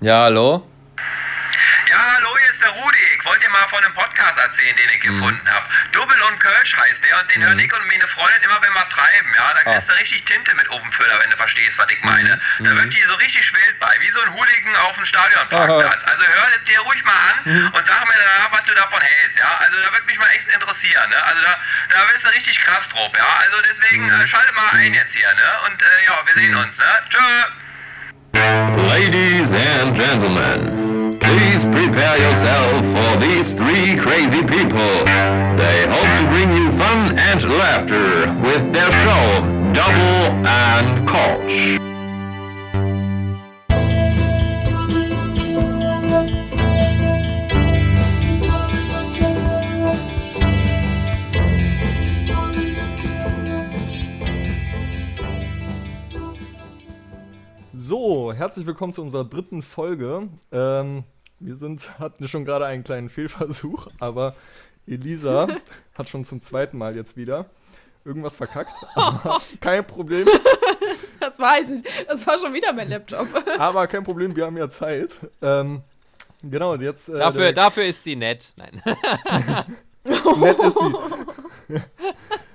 Ja, hallo? Ja, hallo, hier ist der Rudi. Ich wollte dir mal von einem Podcast erzählen, den ich gefunden habe. Double und Kölsch heißt der und den hören ich und meine Freundin immer, wenn wir treiben. Ja, da kriegst du richtig Tinte mit Ofenfüller, wenn du verstehst, was ich meine. Da wird die so richtig wild bei, wie so ein Hooligan auf dem Stadionparkplatz. Also hör dir ruhig mal an und sag mir danach, was du davon hältst. Ja, also da würde mich mal echt interessieren. Ne? Also da, da bist du richtig krass drauf. Ja, also deswegen äh, schalte mal ein jetzt hier. Ne? Und äh, ja, wir sehen uns. Ne? Tschö. Ladies and gentlemen, please prepare yourself for these three crazy people. They hope to bring you fun and laughter with their show, Double and Koch. Herzlich willkommen zu unserer dritten Folge. Ähm, wir sind, hatten schon gerade einen kleinen Fehlversuch, aber Elisa hat schon zum zweiten Mal jetzt wieder irgendwas verkackt. Aber kein Problem, Das weiß ich nicht. Das war schon wieder mein Laptop. aber kein Problem, wir haben ja Zeit. Ähm, genau, und jetzt. Äh, Dafür, dafür ist sie nett. Nein. nett ist sie.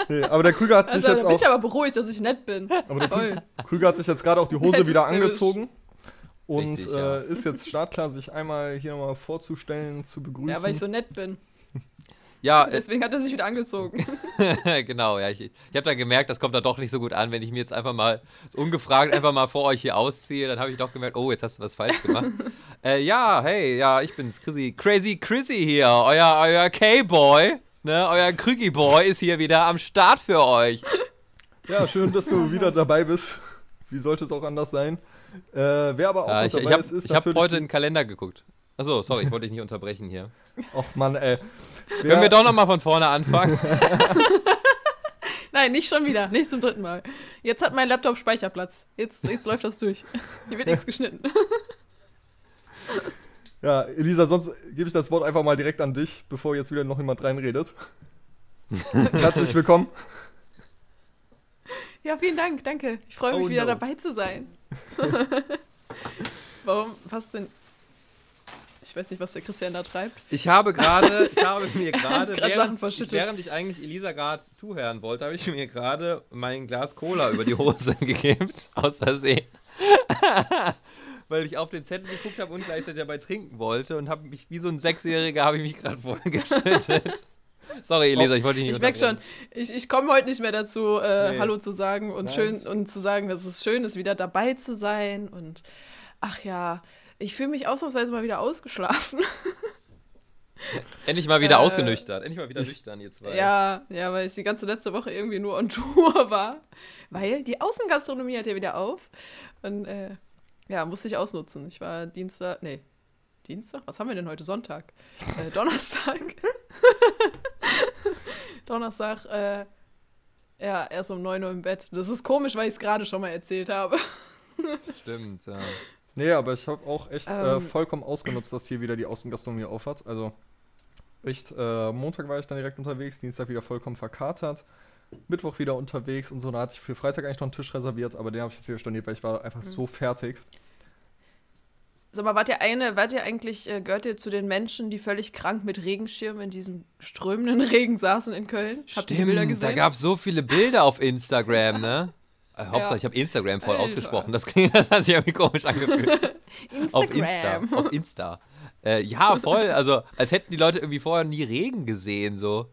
nee, aber der Krüger hat sich Also, da jetzt bin auch. ich aber beruhigt, dass ich nett bin. Aber der Toll. Krüger hat sich jetzt gerade auch die Hose wieder angezogen. Und Richtig, ja. äh, ist jetzt startklar, sich einmal hier nochmal vorzustellen, zu begrüßen. Ja, weil ich so nett bin. Ja, Deswegen hat er sich wieder angezogen. genau. Ja, ich ich habe dann gemerkt, das kommt dann doch nicht so gut an, wenn ich mir jetzt einfach mal ungefragt einfach mal vor euch hier ausziehe. Dann habe ich doch gemerkt, oh, jetzt hast du was falsch gemacht. äh, ja, hey, ja, ich bin's, Chrissy. Crazy Chrissy hier, euer, euer K-Boy. Ne, euer Krügi-Boy ist hier wieder am Start für euch. Ja, schön, dass du wieder dabei bist. Wie sollte es auch anders sein? Äh, wer aber auch Ja, noch ich dabei ich habe ist, ist hab natürlich. heute in den Kalender geguckt. Achso, sorry, ich wollte dich nicht unterbrechen hier. Och Mann, ey. Wer, Können wir doch nochmal von vorne anfangen? Nein, nicht schon wieder. Nicht zum dritten Mal. Jetzt hat mein Laptop Speicherplatz. Jetzt, jetzt läuft das durch. Hier wird nichts geschnitten. Ja, Elisa, sonst gebe ich das Wort einfach mal direkt an dich, bevor jetzt wieder noch jemand reinredet. Herzlich willkommen. Ja, vielen Dank, danke. Ich freue mich Oh, wieder no. dabei zu sein. Warum? Was denn? Ich weiß nicht, was der Christian da treibt. Ich habe gerade, ich habe mir gerade, während, während ich eigentlich Elisa gerade zuhören wollte, habe ich mir gerade mein Glas Cola über die Hose gegeben, aus Versehen. Weil ich auf den Zettel geguckt habe und gleichzeitig dabei trinken wollte und habe mich, wie so ein Sechsjähriger, habe ich mich gerade vollgeschüttet. Sorry, Elisa, ich wollte dich nicht Ich merke schon, ich, ich komme heute nicht mehr dazu, äh, Nee. Hallo zu sagen und Nein, schön und zu sagen, dass es schön ist, wieder dabei zu sein. Und ach ja, ich fühle mich ausnahmsweise mal wieder ausgeschlafen. Endlich mal wieder Äh, ausgenüchtert. Endlich mal wieder nüchtern, ihr zwei. Ja, ja, weil ich die ganze letzte Woche irgendwie nur on Tour war. Weil die Außengastronomie hat ja wieder auf. Und äh, ja, musste ich ausnutzen. Ich war Dienstag, nee, Dienstag? Was haben wir denn heute? Sonntag. Äh, Donnerstag. Donnerstag, äh, ja, erst um 9 Uhr im Bett. Das ist komisch, weil ich es gerade schon mal erzählt habe. Stimmt, ja. Nee, aber ich habe auch echt äh, Ähm. vollkommen ausgenutzt, dass hier wieder die Außengastronomie aufhat. Also, echt, äh, Montag war ich dann direkt unterwegs, Dienstag wieder vollkommen verkatert. Mittwoch wieder unterwegs und so. Da hatte ich für Freitag eigentlich noch einen Tisch reserviert, aber den habe ich jetzt wieder storniert, weil ich war einfach so fertig. Sag mal, wart ihr eine, wart ihr eigentlich, äh, gehört ihr zu den Menschen, die völlig krank mit Regenschirm in diesem strömenden Regen saßen in Köln? Habt ihr die Bilder Stimmt, da gesehen? gab es so viele Bilder auf Instagram, ne? Äh, Hauptsache, ich habe Instagram voll Alter. ausgesprochen. Das, klingt, das hat sich irgendwie komisch angefühlt. Auf Insta. Instagram. Auf Insta. Äh, ja, voll. Also, als hätten die Leute irgendwie vorher nie Regen gesehen, so.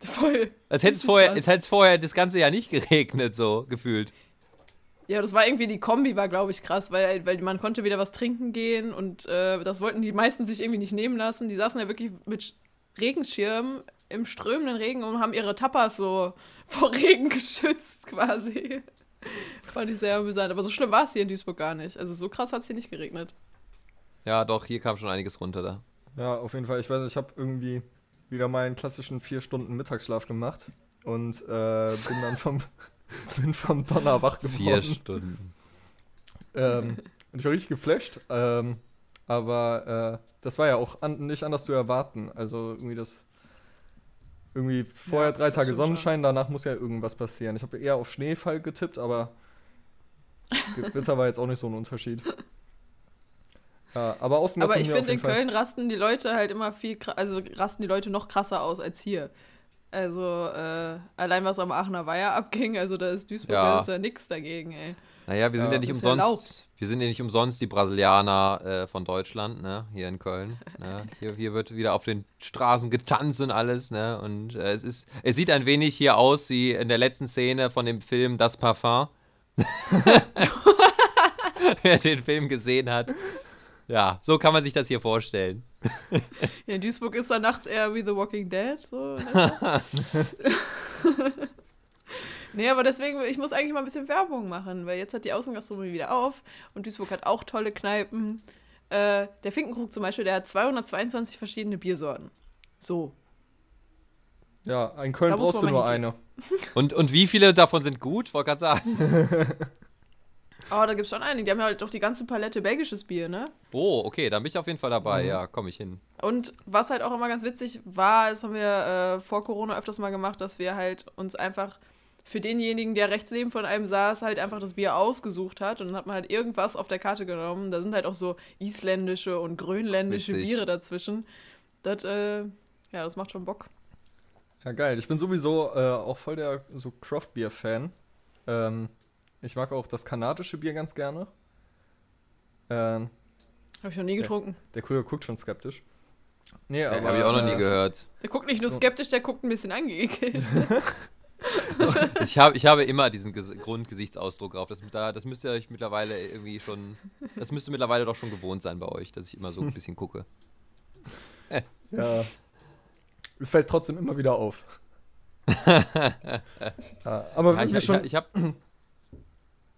Voll. Als hätte es vorher, krass. als hätte es vorher das ganze Jahr nicht geregnet, so gefühlt. Ja, das war irgendwie, die Kombi war, glaube ich, krass, weil, weil man konnte wieder was trinken gehen und äh, das wollten die meisten sich irgendwie nicht nehmen lassen. Die saßen ja wirklich mit Sch- Regenschirm im strömenden Regen und haben ihre Tapas so vor Regen geschützt quasi. Fand ich sehr amüsant. Aber so schlimm war es hier in Duisburg gar nicht. Also so krass hat es hier nicht geregnet. Ja, doch, hier kam schon einiges runter da. Ja, auf jeden Fall. Ich weiß, nicht, ich habe irgendwie wieder meinen klassischen vier Stunden Mittagsschlaf gemacht und äh, bin dann vom, bin vom Donner wach geworden. Vier Stunden. Ähm, und ich war richtig geflasht. Ähm, aber äh, das war ja auch an, nicht anders zu erwarten. Also irgendwie das. Irgendwie vorher Ja, drei Tage Sonnenschein, danach muss ja irgendwas passieren. Ich habe eher auf Schneefall getippt, aber Gewitter war jetzt auch nicht so ein Unterschied. Ja, aber Aber Außengastronomie ich auf finde, in Fall. Köln rasten die Leute halt immer viel, also rasten die Leute noch krasser aus als hier. Also, äh, allein was am Aachener Weiher abging, also da ist Duisburg Ja. ja. ist ja nix dagegen, ey. Naja, wir sind Ja, ja nicht ist ja umsonst. wir sind ja nicht umsonst die Brasilianer äh, von Deutschland, ne? Hier in Köln. Ne? Hier, hier wird wieder auf den Straßen getanzt und alles, ne? Und äh, es ist, es sieht ein wenig hier aus wie in der letzten Szene von dem Film Das Parfum. Wer den Film gesehen hat. Ja, so kann man sich das hier vorstellen. Ja, in Duisburg ist da nachts eher wie The Walking Dead, so. etwa. nee, aber deswegen, ich muss eigentlich mal ein bisschen Werbung machen, weil jetzt hat die Außengastronomie wieder auf und Duisburg hat auch tolle Kneipen. Äh, der Finkenkrug zum Beispiel, der hat 222 verschiedene Biersorten. So. Ja, in Köln brauchst du nur hingehen. eine. Und, und wie viele davon sind gut? Wollte gerade sagen. Aber da gibt's schon einige. Die haben ja halt doch die ganze Palette belgisches Bier, ne? Oh, okay, dann bin ich auf jeden Fall dabei. Ja, komme ich hin. Und was halt auch immer ganz witzig war, das haben wir äh, vor Corona öfters mal gemacht, dass wir halt uns einfach für denjenigen, der rechts neben von einem saß, halt einfach das Bier ausgesucht hat. Und dann hat man halt irgendwas auf der Karte genommen. Da sind halt auch so isländische und grönländische Witzig. Biere dazwischen. Das, äh, ja, das macht schon Bock. Ja, geil. Ich bin sowieso äh, auch voll der so Craft Beer Fan. Ähm, ich mag auch das kanadische Bier ganz gerne. Ähm, Habe ich noch nie getrunken. der Krüger guckt schon skeptisch. Nee, Ja, aber. Habe ich auch noch nie äh, gehört. Der guckt nicht nur skeptisch, der guckt ein bisschen angeekelt. Ich, hab, ich habe immer diesen Ges Grundgesichtsausdruck drauf. Das, da, das müsst ihr euch mittlerweile irgendwie schon. Das müsste mittlerweile doch schon gewohnt sein bei euch, dass ich immer so ein bisschen gucke. Ja. Es fällt trotzdem immer wieder auf. aber Ja, wenn ich wir ich, schon. ich habe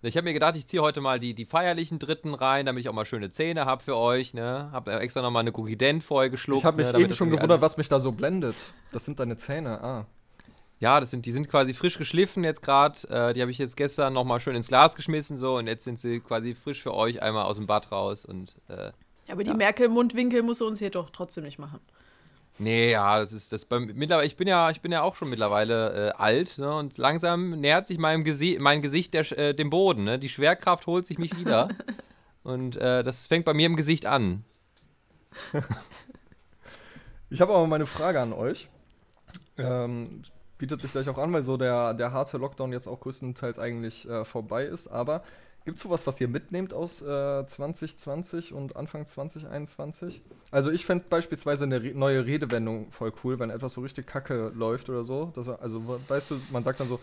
ich hab mir gedacht, ich ziehe heute mal die, die feierlichen Dritten rein, damit ich auch mal schöne Zähne habe für euch. Ne? Habe extra nochmal eine Cookie-Dent vorher geschluckt. Ich habe mich ne, eben schon gewundert, was mich da so blendet. Das sind deine Zähne. Ah. Ja, das sind, die sind quasi frisch geschliffen jetzt gerade. Äh, die habe ich jetzt gestern nochmal schön ins Glas geschmissen so und jetzt sind sie quasi frisch für euch einmal aus dem Bad raus und äh, Aber die Ja. Merkel-Mundwinkel muss sie uns hier doch trotzdem nicht machen. Nee, ja, das ist das beim mittlerweile ich bin ja ich bin ja auch schon mittlerweile äh, alt, ne, und langsam nähert sich meinem Gesi mein Gesicht der, äh, dem Boden, ne? Die Schwerkraft holt sich mich wieder. und äh, das fängt bei mir im Gesicht an. Ich habe aber mal eine Frage an euch. Ähm, bietet sich vielleicht auch an, weil so der, der harte Lockdown jetzt auch größtenteils eigentlich äh, vorbei ist. Aber gibt es sowas, was ihr mitnehmt aus äh, 2020 und Anfang 2021? Also ich fände beispielsweise eine Re neue Redewendung voll cool, wenn etwas so richtig kacke läuft oder so. Dass, er- also weißt du, man sagt dann so,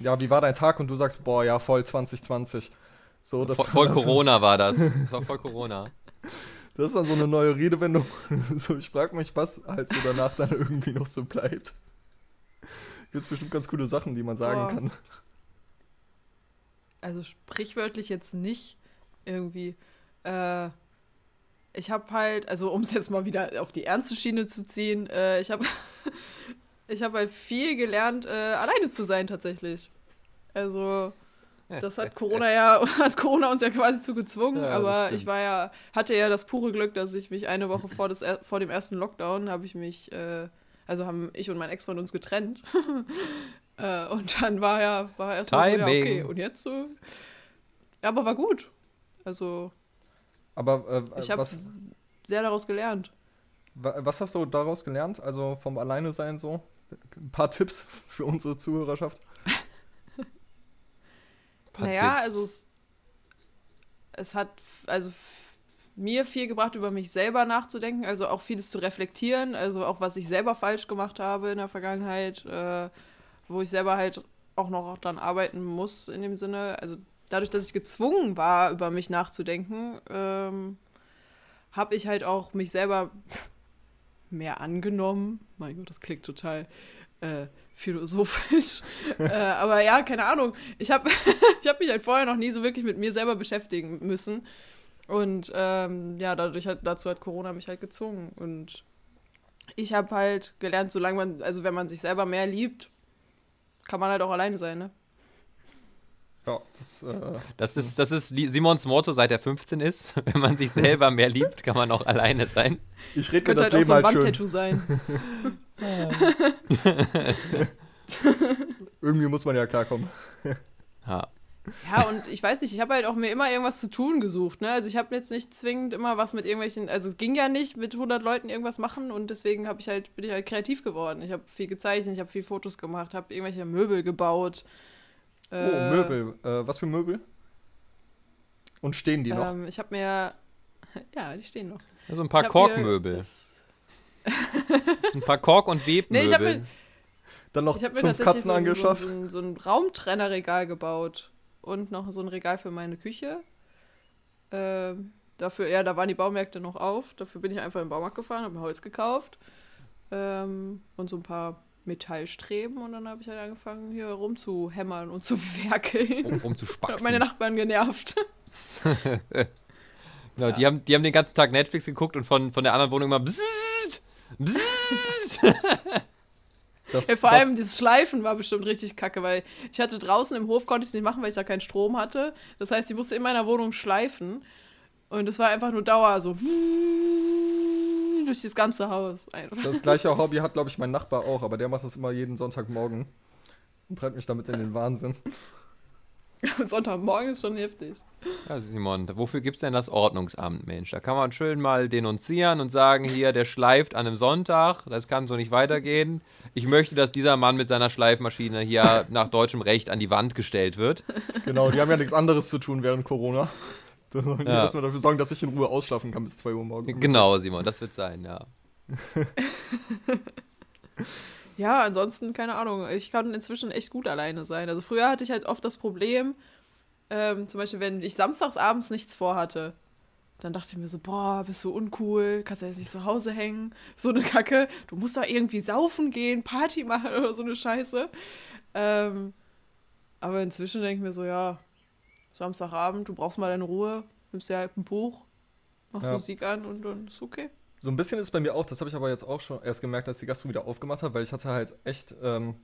ja, wie war dein Tag? Und du sagst, boah, ja, voll 2020. So, das, Voll, voll das, Corona war das. Das war voll Corona. das ist dann so eine neue Redewendung. so, ich frage mich, was halt so danach dann irgendwie noch so bleibt. Gibt es bestimmt ganz coole Sachen, die man sagen Boah. kann. Also sprichwörtlich jetzt nicht irgendwie. Äh, ich habe halt, also um es jetzt mal wieder auf die ernste Schiene zu ziehen, äh, ich habe ich hab halt viel gelernt, äh, alleine zu sein tatsächlich. Also das hat Corona ja, hat Corona uns ja quasi zu gezwungen, Ja, aber ich war ja, hatte ja das pure Glück, dass ich mich eine Woche vor, des, vor dem ersten Lockdown habe ich mich, äh, also haben ich und mein Ex von uns getrennt. äh, und dann war ja, war erstmal so, ja, okay, und jetzt so. Ja, aber war gut. Also, Aber äh, ich habe sehr daraus gelernt. wa- was hast du daraus gelernt? Also vom Alleine sein so? Ein paar Tipps für unsere Zuhörerschaft. Naja, Tipps. also es, es hat also mir viel gebracht, über mich selber nachzudenken, also auch vieles zu reflektieren, also auch was ich selber falsch gemacht habe in der Vergangenheit, äh, wo ich selber halt auch noch dran arbeiten muss in dem Sinne. Also dadurch, dass ich gezwungen war, über mich nachzudenken, ähm, habe ich halt auch mich selber mehr angenommen. Mein Gott, das klingt total äh, philosophisch. äh, aber ja, keine Ahnung. Ich habe ich hab mich halt vorher noch nie so wirklich mit mir selber beschäftigen müssen. Und ähm, ja, dadurch hat, dazu hat Corona mich halt gezwungen. Und ich habe halt gelernt, solange man, also wenn man sich selber mehr liebt, kann man halt auch alleine sein, ne? Ja, das, äh, Das ist, das ist Simons Motto, seit er 15 ist. Wenn man sich selber mehr liebt, kann man auch alleine sein. ich rede mir Könnte das halt auch Leben so ein halt schön. Wandtattoo sein. Irgendwie muss man ja klarkommen. Ja. Ja, und ich weiß nicht, ich habe halt auch mir immer irgendwas zu tun gesucht, ne? Also ich habe jetzt nicht zwingend immer was mit irgendwelchen, also es ging ja nicht mit 100 Leuten irgendwas machen und deswegen habe ich halt bin ich halt kreativ geworden. Ich habe viel gezeichnet, ich habe viel Fotos gemacht, habe irgendwelche Möbel gebaut. Oh, Möbel. Äh, was für Möbel? Und stehen die noch? Ähm, ich habe mir ja, die stehen noch. Also ein paar Korkmöbel. Ein paar Kork- und Webmöbel. Nee, ich habe mir, Dann noch ich hab mir fünf Katzen so, ein- angeschafft. So, ein- so ein Raumtrennerregal gebaut und noch so ein Regal für meine Küche. Ähm, dafür, ja, da waren die Baumärkte noch auf. Dafür bin ich einfach in den Baumarkt gefahren, habe mir Holz gekauft ähm, und so ein paar Metallstreben und dann habe ich halt angefangen, hier rumzuhämmern und zu werkeln. um, um zu Ich habe spaxen. meine Nachbarn genervt. Genau, die, haben, die haben den ganzen Tag Netflix geguckt und von, von der anderen Wohnung immer bzzzt, bzzzt. Das, Ja, vor das, allem dieses Schleifen war bestimmt richtig kacke, weil ich hatte draußen im Hof, konnte ich es nicht machen, weil ich da keinen Strom hatte. Das heißt, ich musste in meiner Wohnung schleifen. Und es war einfach nur Dauer so durch das ganze Haus. Einfach. das gleiche Hobby hat, glaube ich, mein Nachbar auch, aber der macht das immer jeden Sonntagmorgen und treibt mich damit in den Wahnsinn. Sonntagmorgen ist schon heftig. Ja, Simon, wofür gibt es denn das Ordnungsamt, Mensch? Da kann man schön mal denunzieren und sagen, hier, der schleift an einem Sonntag, das kann so nicht weitergehen. Ich möchte, dass dieser Mann mit seiner Schleifmaschine hier nach deutschem Recht an die Wand gestellt wird. Genau, die haben ja nichts anderes zu tun während Corona. Da sollen die Ja. erstmal dafür sorgen, dass ich in Ruhe ausschlafen kann bis 2 Uhr morgens. Genau, Simon, das wird sein, ja. Ja, ansonsten, keine Ahnung. Ich kann inzwischen echt gut alleine sein. Also früher hatte ich halt oft das Problem, ähm, zum Beispiel, wenn ich samstags abends nichts vorhatte, dann dachte ich mir so, boah, bist du uncool, kannst ja jetzt nicht zu Hause hängen, so eine Kacke, du musst doch irgendwie saufen gehen, Party machen oder so eine Scheiße. Ähm, aber inzwischen denke ich mir so, ja, Samstagabend, du brauchst mal deine Ruhe, nimmst dir halt ein Buch, machst Ja. Musik an und dann ist okay. So ein bisschen ist bei mir auch, das habe ich aber jetzt auch schon erst gemerkt, als die Gastro wieder aufgemacht hat, weil ich hatte halt echt ähm,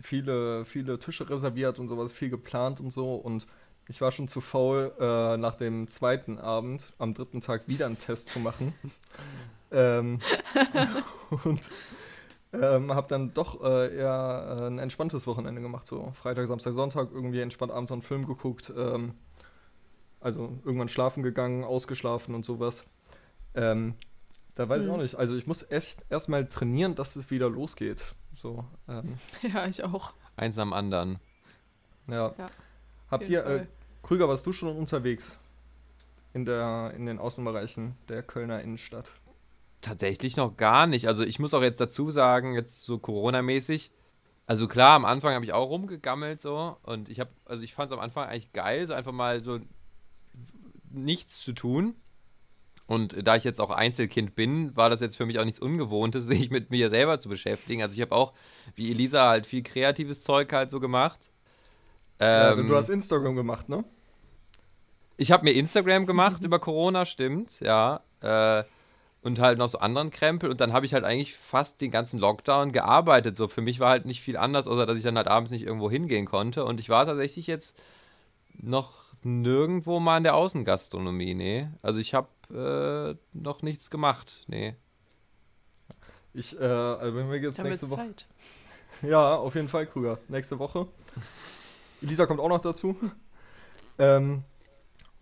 viele, viele Tische reserviert und sowas, viel geplant und so und ich war schon zu faul, äh, nach dem zweiten Abend am dritten Tag wieder einen Test zu machen. ähm, und ähm, habe dann doch äh, eher äh, ein entspanntes Wochenende gemacht, so Freitag, Samstag, Sonntag, irgendwie entspannt abends noch einen Film geguckt, ähm, also irgendwann schlafen gegangen, ausgeschlafen und sowas. Ähm, da weiß ich Mhm. auch nicht. Also ich muss echt erstmal trainieren, dass es wieder losgeht. So, ähm, Ja, ich auch. Eins am anderen. ja. Ja, Habt ihr, äh. Krüger, warst du schon unterwegs in, der, in den Außenbereichen der Kölner Innenstadt? Tatsächlich noch gar nicht. Also ich muss auch jetzt dazu sagen, jetzt so Corona-mäßig, also klar, am Anfang habe ich auch rumgegammelt so und ich habe, also ich fand es am Anfang eigentlich geil, so einfach mal so nichts zu tun. Und da ich jetzt auch Einzelkind bin, war das jetzt für mich auch nichts Ungewohntes, sich mit mir selber zu beschäftigen. Also ich habe auch, wie Elisa, halt viel kreatives Zeug halt so gemacht. Ja, Ähm, denn du hast Instagram gemacht, ne? ich habe mir Instagram gemacht über Corona, stimmt, ja. Äh, und halt noch so anderen Krempel. Und dann habe ich halt eigentlich fast den ganzen Lockdown gearbeitet. So für mich war halt nicht viel anders, außer dass ich dann halt abends nicht irgendwo hingehen konnte. Und ich war tatsächlich jetzt noch nirgendwo mal in der Außengastronomie, nee. Also ich habe äh, noch nichts gemacht, nee. Ich, äh, also wenn wir jetzt nächste Woche. Zeit. Ja, auf jeden Fall, Krüger. Nächste Woche. Elisa kommt auch noch dazu. ähm,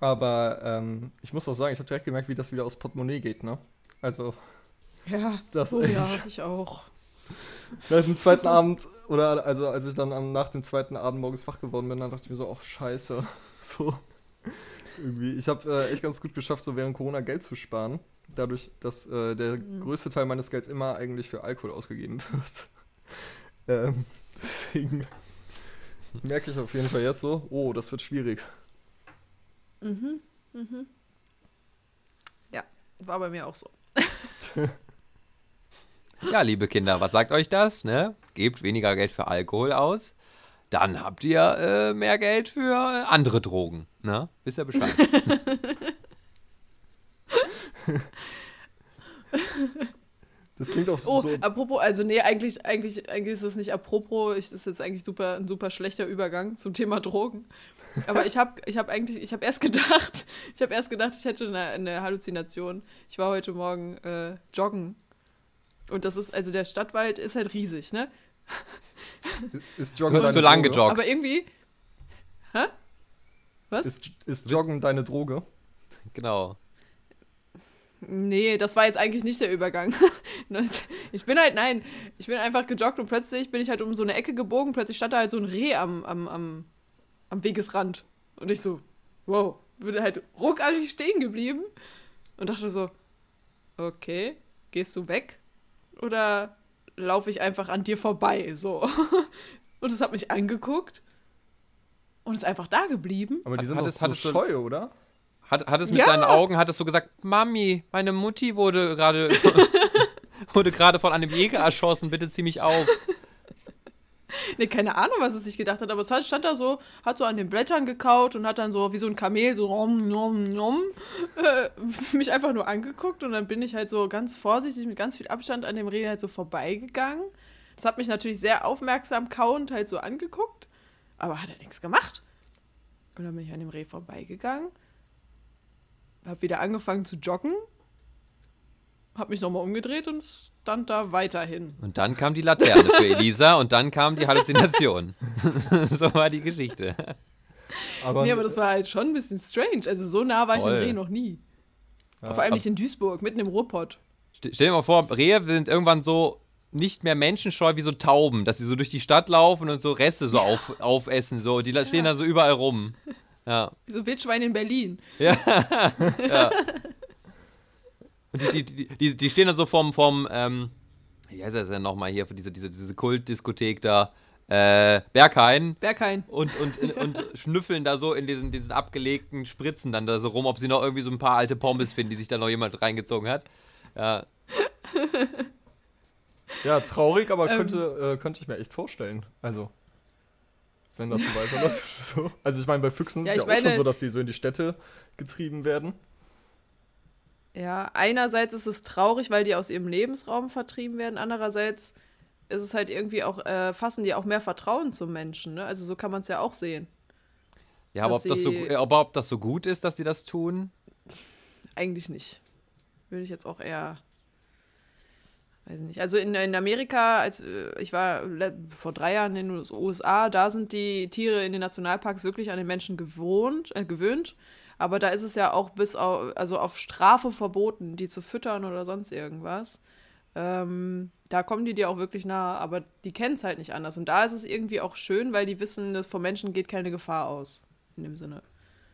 aber ähm, ich muss auch sagen, ich habe direkt gemerkt, wie das wieder aus Portemonnaie geht, ne? Also, Ja, das oh ja, ich, ich auch. nach dem zweiten Abend, oder also als ich dann am, nach dem zweiten Abend morgens wach geworden bin, dann dachte ich mir so, ach scheiße. So. Irgendwie. Ich habe äh, echt ganz gut geschafft, so während Corona Geld zu sparen. Dadurch, dass äh, der Mhm. größte Teil meines Gelds immer eigentlich für Alkohol ausgegeben wird. ähm, deswegen merke ich auf jeden Fall jetzt so, oh, das wird schwierig. Mhm, mhm. Ja, war bei mir auch so. Ja, liebe Kinder, was sagt euch das? Ne? Gebt weniger Geld für Alkohol aus, dann habt ihr äh, mehr Geld für andere Drogen. Ne? Wisst ihr Bescheid? Das klingt auch Oh, so. apropos, also nee, eigentlich, eigentlich, eigentlich ist es nicht apropos, ich, das ist jetzt eigentlich super, ein super schlechter Übergang zum Thema Drogen. Aber ich habe ich hab eigentlich, ich habe erst gedacht, ich habe erst gedacht, ich hätte eine, eine Halluzination. Ich war heute Morgen äh, joggen. Und das ist, also der Stadtwald ist halt riesig, ne? Ist Du Joggen hast deine zu lang Droge? gejoggt. Aber irgendwie, Was? Ist, ist Joggen deine Droge? Genau. Nee, das war jetzt eigentlich nicht der Übergang. Ich bin halt, nein, ich bin einfach gejoggt und plötzlich bin ich halt um so eine Ecke gebogen, plötzlich stand da halt so ein Reh am, am, am, am Wegesrand. Und ich so, wow, bin halt ruckartig stehen geblieben und dachte so, okay, gehst du weg oder laufe ich einfach an dir vorbei? So. Und es hat mich angeguckt und ist einfach da geblieben. Aber die Hat- sind hat doch es- so hat es so- scheu, oder? Hat, hat es mit Ja. seinen Augen, hat es so gesagt, Mami, meine Mutti wurde gerade wurde gerade von einem Jäger erschossen, bitte zieh mich auf. Ne, keine Ahnung, was es sich gedacht hat, aber es stand da so, hat so an den Blättern gekaut und hat dann so wie so ein Kamel so rom, nom, nom, äh, mich einfach nur angeguckt und dann bin ich halt so ganz vorsichtig mit ganz viel Abstand an dem Reh halt so vorbeigegangen. Das hat mich natürlich sehr aufmerksam kauend halt so angeguckt, aber hat er nichts gemacht. Und dann bin ich an dem Reh vorbeigegangen, hab wieder angefangen zu joggen, hab mich nochmal umgedreht und stand da weiterhin. Und dann kam die Laterne für Elisa und dann kam die Halluzination. so war die Geschichte. Aber, Nee, aber das war halt schon ein bisschen strange. Also so nah war ich Voll. im Reh noch nie. Ja. Vor allem nicht in Duisburg, mitten im Ruhrpott. Ste- Stell dir mal vor, Rehe sind irgendwann so nicht mehr menschenscheu wie so Tauben, dass sie so durch die Stadt laufen und so Reste so auf, aufessen. So. Die la- stehen dann so überall rum. Ja. Wie so Wildschweine in Berlin. Und die, die, die, die, die stehen dann so vom, vom ähm, wie heißt das denn nochmal hier, für diese, diese, diese Kultdiskothek da, äh, Berghain. Berghain. Und, und, und schnüffeln da so in diesen, diesen abgelegten Spritzen dann da so rum, ob sie noch irgendwie so ein paar alte Pommes finden, die sich da noch jemand reingezogen hat. Ja, ja, traurig, aber Ähm. könnte, äh, könnte ich mir echt vorstellen. Also, wenn das so weiterläuft. So. Also, ich meine, bei Füchsen Ja, ist es ja auch schon meine- so, dass die so in die Städte getrieben werden. Ja, einerseits ist es traurig, weil die aus ihrem Lebensraum vertrieben werden. Andererseits ist es halt irgendwie auch, äh, fassen die auch mehr Vertrauen zum Menschen. Ne? Also so kann man es ja auch sehen. ja aber, ob das so, aber ob das so gut ist, dass sie das tun? Eigentlich nicht. Würde ich jetzt auch eher. Weiß nicht. Also in, in Amerika, als äh, ich war vor drei Jahren in den USA, da sind die Tiere in den Nationalparks wirklich an den Menschen gewohnt, äh, gewöhnt. Aber da ist es ja auch bis auf, also auf Strafe verboten, die zu füttern oder sonst irgendwas. Ähm, da kommen die dir auch wirklich nah, aber die kennen es halt nicht anders. Und da ist es irgendwie auch schön, weil die wissen, dass vom Menschen geht keine Gefahr aus. In dem Sinne.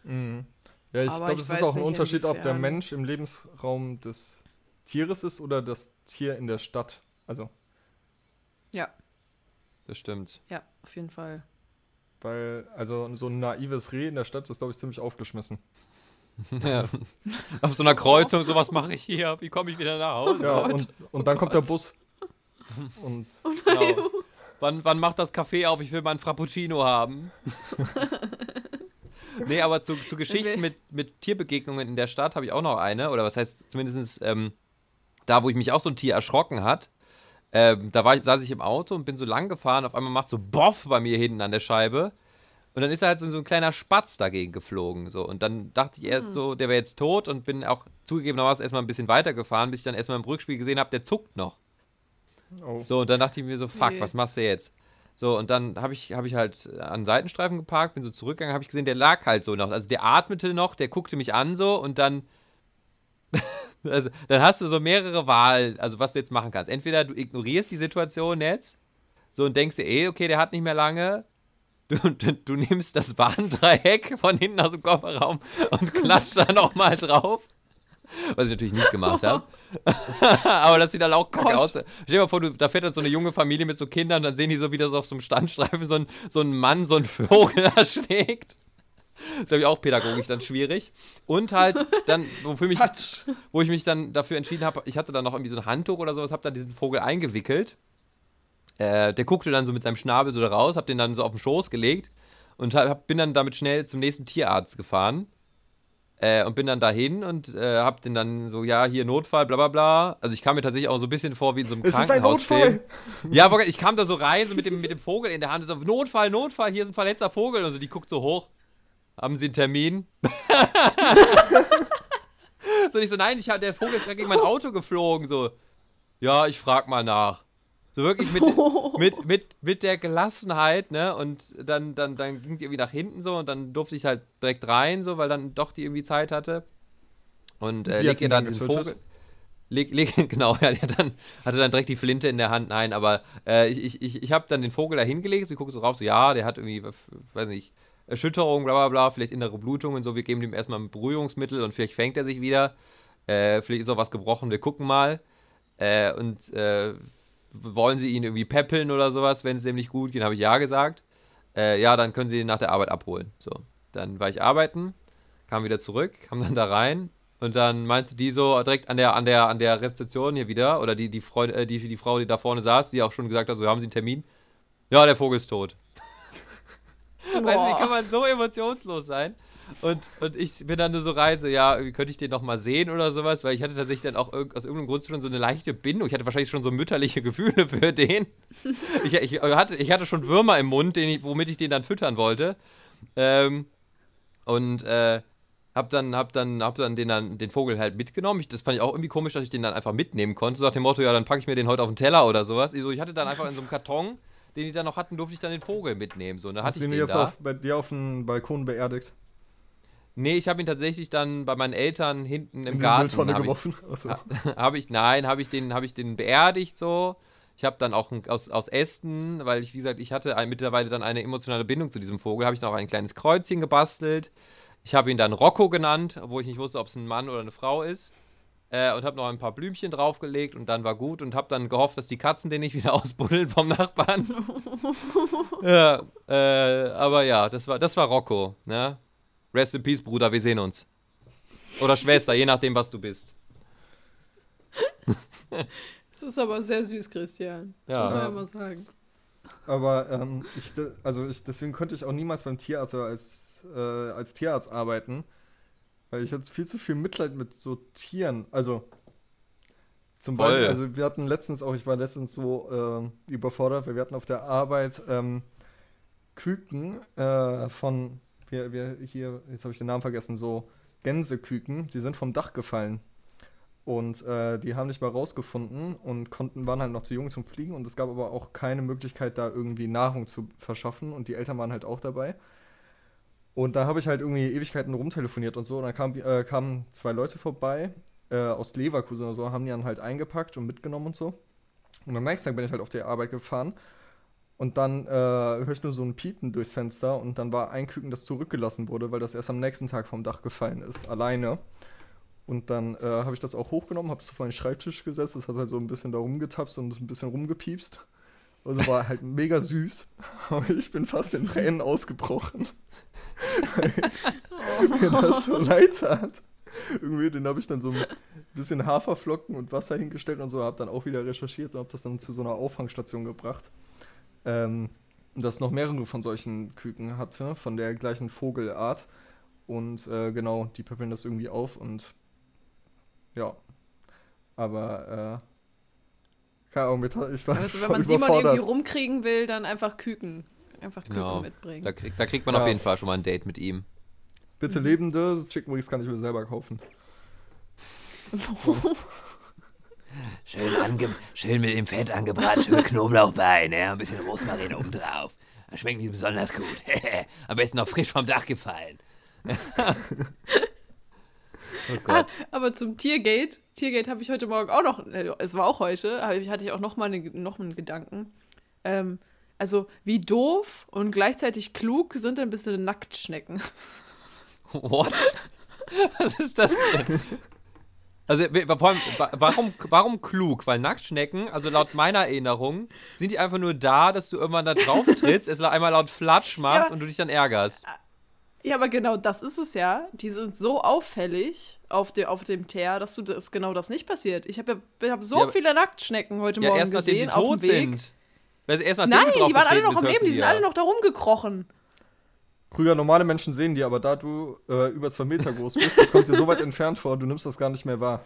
Mhm. Ja, ich glaube, es ist auch ein Unterschied, ob der. Mensch im Lebensraum des Tieres ist oder das Tier in der Stadt. Also, Ja, Das stimmt. ja, auf jeden Fall. Weil, also so ein naives Reh in der Stadt ist, glaube ich, ziemlich aufgeschmissen. Ja. Auf so einer Kreuzung, sowas mache ich hier. Wie komme ich wieder nach Hause? Ja, Gott. und, und dann kommt der Gott. Bus. Und Genau. Wann, wann macht das Café auf? Ich will meinen Frappuccino haben. nee, aber zu, zu Geschichten Okay. mit, mit Tierbegegnungen in der Stadt habe ich auch noch eine. Oder was heißt zumindest ähm, da, wo ich mich auch so ein Tier erschrocken hat. Ähm, da war ich, saß ich im Auto und bin so lang gefahren. Auf einmal macht so Boff bei mir hinten an der Scheibe. Und dann ist er halt so, so ein kleiner Spatz dagegen geflogen. So. Und dann dachte ich erst so, der wäre jetzt tot und bin auch zugegebenermaßen erstmal ein bisschen weitergefahren, bis ich dann erstmal im Rückspiel gesehen habe, der zuckt noch. oh, So, und dann dachte ich mir so, fuck, Nee. was machst du jetzt? So, und dann habe ich, hab ich halt an den Seitenstreifen geparkt, bin so zurückgegangen, habe ich gesehen, der lag halt so noch. Also der atmete noch, der guckte mich an so und dann. also, dann hast du so mehrere Wahlen, also was du jetzt machen kannst. Entweder du ignorierst die Situation jetzt, so und denkst dir, eh, okay, der hat nicht mehr lange. Du, du, du nimmst das Warndreieck von hinten aus dem Kofferraum und klatscht da nochmal drauf. Was ich natürlich nicht gemacht habe. Aber das sieht dann auch kacke aus. Stell dir mal vor, du, da fährt dann so eine junge Familie mit so Kindern und dann sehen die so wieder so auf so einem Standstreifen so ein, so ein Mann, so ein Vogel erschlägt. Das ist, glaube ich, auch pädagogisch dann schwierig. Und halt dann, wofür mich, wo ich mich dann dafür entschieden habe, ich hatte dann noch irgendwie so ein Handtuch oder sowas, habe dann diesen Vogel eingewickelt. Äh, der guckte dann so mit seinem Schnabel so da raus, hab den dann so auf den Schoß gelegt und hab, bin dann damit schnell zum nächsten Tierarzt gefahren. Äh, und bin dann dahin und äh, hab den dann so, ja, hier Notfall, bla bla bla. Also ich kam mir tatsächlich auch so ein bisschen vor wie in so einem es Krankenhausfilm. Ja, aber ich kam da so rein, so mit dem, mit dem Vogel in der Hand, so, Notfall, Notfall, hier ist ein verletzter Vogel. Und so, die guckt so hoch. Haben Sie einen Termin? so, ich so, nein, ich der Vogel ist gerade gegen mein Auto geflogen. So, ja, ich frag mal nach. So wirklich mit, mit, mit, mit der Gelassenheit, ne? Und dann, dann, dann ging die irgendwie nach hinten so und dann durfte ich halt direkt rein, so, weil dann doch die irgendwie Zeit hatte. Und äh, leg ihr dann getötet? Vogel. Leg, leg, genau, ja, der dann, hatte dann direkt die Flinte in der Hand. Nein, aber äh, ich, ich, ich, habe dann den Vogel da hingelegt, sie guckt so drauf, so, ja, der hat irgendwie, weiß nicht, Erschütterung, bla bla bla, vielleicht innere Blutung und so. Wir geben dem erstmal ein Beruhigungsmittel und vielleicht fängt er sich wieder. Äh, vielleicht ist auch was gebrochen, wir gucken mal. Äh, und äh, wollen sie ihn irgendwie peppeln oder sowas, wenn es dem nicht gut geht, habe ich ja gesagt. Äh, ja, dann können sie ihn nach der Arbeit abholen. So, dann war ich arbeiten, kam wieder zurück, kam dann da rein und dann meinte die so direkt an der, an der, an der Rezeption hier wieder, oder die, die, Freu äh, die, die Frau, die da vorne saß, die auch schon gesagt hat, so haben sie einen Termin. Ja, der Vogel ist tot. Weißt du, wie kann man so emotionslos sein? Und, und ich bin dann nur so rein, so, ja, wie könnte ich den noch mal sehen oder sowas, weil ich hatte tatsächlich dann auch irg aus irgendeinem Grund schon so eine leichte Bindung. Ich hatte wahrscheinlich schon so mütterliche Gefühle für den. Ich, ich, hatte, ich hatte schon Würmer im Mund, den ich, womit ich den dann füttern wollte. Ähm, und äh, hab dann, hab dann, hab dann den, dann den Vogel halt mitgenommen. Ich, das fand ich auch irgendwie komisch, dass ich den dann einfach mitnehmen konnte. So nach dem Motto, ja, dann packe ich mir den heute auf den Teller oder sowas. Ich, so, ich hatte dann einfach in so einem Karton, den die dann noch hatten, durfte ich dann den Vogel mitnehmen. So, und dann Hast du ihn den jetzt da. auf, bei dir auf dem Balkon beerdigt? Nee, ich habe ihn tatsächlich dann bei meinen Eltern hinten im In die Garten. Mülltonne hab ich, geworfen? Achso. habe ich, nein, habe ich den, habe ich den beerdigt so. Ich habe dann auch ein, aus, aus Ästen, weil ich, wie gesagt, ich hatte ein, mittlerweile dann eine emotionale Bindung zu diesem Vogel, habe ich dann auch ein kleines Kreuzchen gebastelt. Ich habe ihn dann Rocco genannt, obwohl ich nicht wusste, ob es ein Mann oder eine Frau ist. Äh, und habe noch ein paar Blümchen draufgelegt und dann war gut und habe dann gehofft, dass die Katzen den nicht wieder ausbuddeln vom Nachbarn. ja, äh, aber ja, das war, das war Rocco. Ne? Rest in Peace, Bruder, wir sehen uns. Oder Schwester, je nachdem, was du bist. Das ist aber sehr süß, Christian. Das Ja. muss man Ja. mal sagen. Aber ähm, ich, also ich, deswegen konnte ich auch niemals beim Tierarzt oder als, äh, als Tierarzt arbeiten, weil ich hatte viel zu viel Mitleid mit so Tieren. Also zum Voll. Beispiel, also wir hatten letztens auch, ich war letztens so ähm, überfordert, weil wir hatten auf der Arbeit ähm, Küken äh, von, wir, wir hier, jetzt habe ich den Namen vergessen, so Gänseküken, die sind vom Dach gefallen. Und äh, die haben nicht mal rausgefunden und konnten, waren halt noch zu jung zum Fliegen und es gab aber auch keine Möglichkeit, da irgendwie Nahrung zu verschaffen und die Eltern waren halt auch dabei. Und da habe ich halt irgendwie Ewigkeiten rumtelefoniert und so und dann kam, äh, kamen zwei Leute vorbei äh, aus Leverkusen oder so, haben die dann halt eingepackt und mitgenommen und so. Und am nächsten Tag bin ich halt auf die Arbeit gefahren und dann äh, höre ich nur so ein Piepen durchs Fenster und dann war ein Küken, das zurückgelassen wurde, weil das erst am nächsten Tag vom Dach gefallen ist, alleine. Und dann äh, habe ich das auch hochgenommen, habe es auf meinen Schreibtisch gesetzt. Das hat halt so ein bisschen da rumgetapst und ein bisschen rumgepiepst. Also war halt mega süß. Aber ich bin fast in Tränen ausgebrochen. Weil mir das so leid tat. Irgendwie, den habe ich dann so ein bisschen Haferflocken und Wasser hingestellt und so. Habe dann auch wieder recherchiert und habe das dann zu so einer Auffangstation gebracht. Ähm, das noch mehrere von solchen Küken hatte, von der gleichen Vogelart. Und äh, genau, die peppeln das irgendwie auf und ja. Aber, äh, keine Ahnung, mit, ich war, Also wenn man Simon irgendwie rumkriegen will, dann einfach Küken. Einfach Küken Genau. mitbringen. Da, krieg, da kriegt man Ja. auf jeden Fall schon mal ein Date mit ihm. Bitte lebende Chicken Wings kann ich mir selber kaufen. Schön, ange schön mit dem Fett angebraten, schön mit Knoblauchbein, ja, ein bisschen Rosmarin oben drauf. Das schmeckt nicht besonders gut. Am besten noch frisch vom Dach gefallen. Oh Ah, aber zum Tiergate, Tiergate habe ich heute Morgen auch noch, äh, es war auch heute, hatte ich auch noch mal, eine, noch einen Gedanken. Ähm, also wie doof und gleichzeitig klug sind denn bisschen Nacktschnecken? What? Was ist das denn? Also, warum, warum klug? Weil Nacktschnecken, also laut meiner Erinnerung, sind die einfach nur da, dass du irgendwann da drauf trittst, es einmal laut Flatsch macht Ja. und du dich dann ärgerst. Ja, aber genau das ist es ja. Die sind so auffällig auf, de, auf dem Teer, dass du das genau das nicht passiert. Ich habe ja, hab so Ja, viele Nacktschnecken heute Ja, Morgen erst nachdem gesehen sie auf tot dem Weg. sind. Weil sie erst nachdem Nein, du drauf die waren alle noch am Leben, die sind ja. alle noch da rumgekrochen. Krüger, normale Menschen sehen die, aber da du äh, über zwei Meter groß bist, das kommt dir so weit entfernt vor, du nimmst das gar nicht mehr wahr.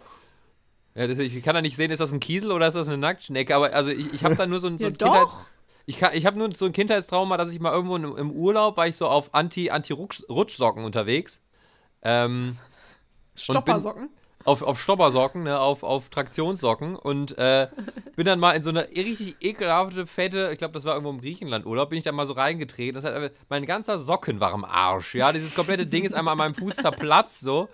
Ja, das, ich kann da nicht sehen, ist das ein Kiesel oder ist das eine Nacktschnecke, aber also ich, ich habe da nur so ein, so Ja, ein doch. Kindheits... Ich, kann- ich habe nur so ein Kindheitstrauma, dass ich mal irgendwo im, im Urlaub war ich so auf Anti- Anti-Rutschsocken unterwegs. Ähm, Stoppersocken. auf, auf Stoppersocken, ne, auf, auf Traktionssocken und äh, bin dann mal in so eine richtig ekelhafte, fette, ich glaube, das war irgendwo im Griechenland-Urlaub, bin ich dann mal so reingetreten. Das hat, mein ganzer Socken war am Arsch, ja. Dieses komplette Ding ist einmal an meinem Fuß zerplatzt, so.